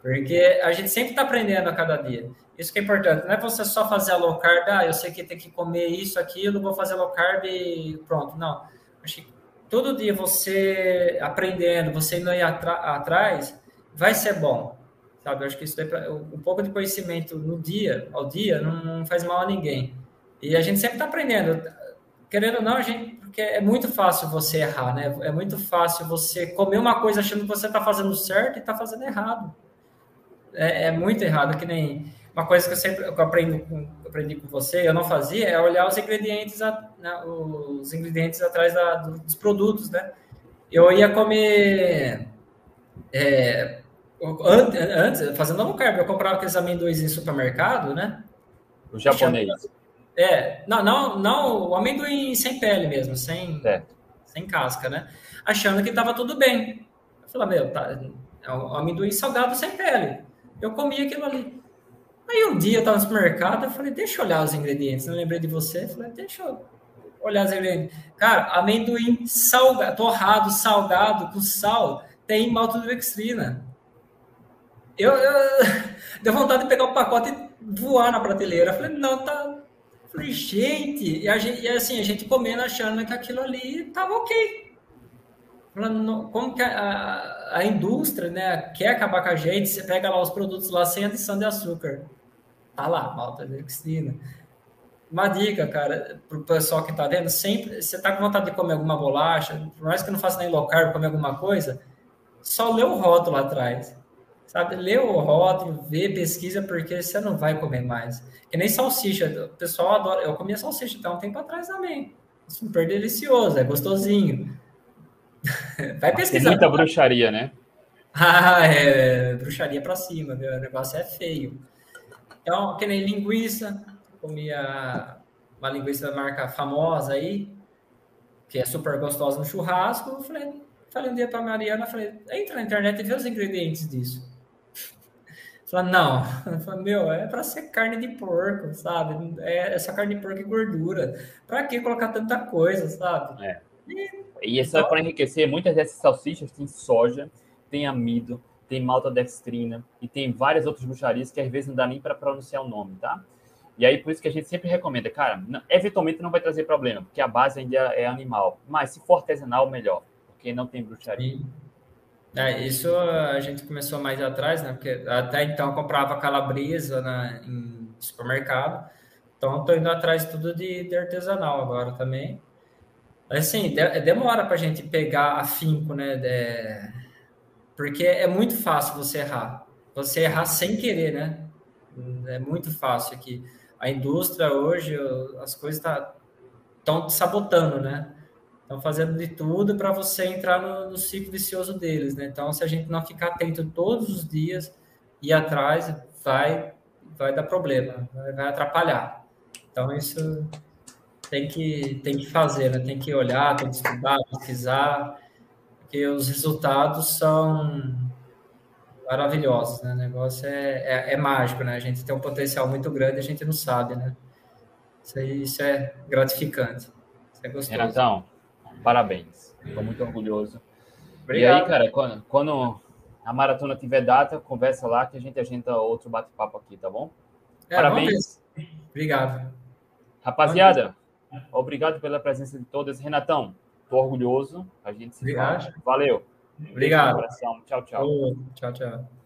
Porque a gente sempre está aprendendo a cada dia. Isso que é importante. Não é você só fazer a low carb, ah, eu sei que tem que comer isso, aquilo, vou fazer low carb e pronto. Não. Acho que todo dia você aprendendo, você indo aí atrás, vai ser bom. Sabe? Eu acho que isso pra, um pouco de conhecimento no dia, ao dia, não faz mal a ninguém. E a gente sempre está aprendendo. Querendo ou não, a gente, porque é muito fácil você errar, né? É muito fácil você comer uma coisa achando que você está fazendo certo e está fazendo errado. É, é, muito errado, que nem uma coisa que eu sempre eu aprendi, com, aprendi com você, eu não fazia, é olhar os ingredientes, a, né, os ingredientes atrás da, dos produtos, né? Eu ia comer é, antes, fazendo low carb, eu comprava aqueles amendoins em supermercado, né? O japonês. É, não, não, não, o amendoim sem pele mesmo, sem, sem casca, né? Achando que estava tudo bem. Eu falei, meu, tá, é um amendoim salgado sem pele. Eu comi aquilo ali. Aí um dia eu estava no supermercado, eu falei, deixa eu olhar os ingredientes. Eu lembrei de você, eu falei, deixa eu olhar os ingredientes. Cara, amendoim salgado, torrado, salgado, com sal, tem maltodextrina. Eu, eu deu vontade de pegar o pacote e voar na prateleira. Eu falei, não, tá. Eu falei, gente, e, a gente, e assim, a gente comendo achando que aquilo ali tava ok. Como que a, a, indústria né, quer acabar com a gente? Você pega lá os produtos lá sem adição de açúcar. Tá lá, maltodextrina. Uma dica, cara, para o pessoal que está vendo, sempre, você está com vontade de comer alguma bolacha, por mais que não faça nem low carb, comer alguma coisa, só lê o rótulo atrás. Sabe, lê o rótulo, vê, pesquisa, porque você não vai comer mais. Que nem salsicha, o pessoal adora. Eu comia salsicha até um tempo atrás também. Super delicioso, é gostosinho. Vai pesquisar. Tem muita bruxaria, né? Ah, é bruxaria para cima, meu. O negócio é feio. Então, que nem linguiça, comia uma linguiça da marca famosa aí, que é super gostosa no churrasco. Eu falei, falei um dia para Mariana, falei, entra na internet e vê os ingredientes disso. Falei, não, falei, meu, é para ser carne de porco, sabe? É, é só carne de porco e gordura. Para que colocar tanta coisa, sabe? É. E, e é para enriquecer. Muitas dessas salsichas têm soja, tem amido, tem maltodextrina e tem várias outras bruxarias que às vezes não dá nem para pronunciar o nome, tá? E aí, por isso que a gente sempre recomenda, cara, não, eventualmente não vai trazer problema, porque a base ainda é animal. Mas se for artesanal, melhor, porque não tem bruxaria. É, isso a gente começou mais atrás, né? Porque até então eu comprava calabresa na, em supermercado. Então, estou indo atrás tudo de, de artesanal agora também. Assim, de, demora para a gente pegar afinco, né? De, porque é muito fácil você errar. Você errar sem querer, né? É muito fácil aqui. A indústria hoje, as coisas estão tá, sabotando, né? Estão fazendo de tudo para você entrar no, no, ciclo vicioso deles, né? Então, se a gente não ficar atento todos os dias e atrás, vai, vai dar problema, vai, vai atrapalhar. Então, isso tem que, tem que fazer, né? Tem que olhar, tem que estudar, pesquisar porque os resultados são maravilhosos, né? O negócio é, é, é, mágico, né? A gente tem um potencial muito grande e a gente não sabe, né? Isso, aí, isso é gratificante. Isso é gostoso. Renatão, parabéns. Estou muito orgulhoso. Obrigado. E aí, cara, quando, quando, a maratona tiver data, conversa lá que a gente agenda outro bate-papo aqui, tá bom? É, parabéns. Obrigado. Rapaziada, obrigado pela presença de todos. Renatão, Estou orgulhoso. A gente se Obrigado. Valeu. Obrigado. Tchau, tchau. Tchau, tchau.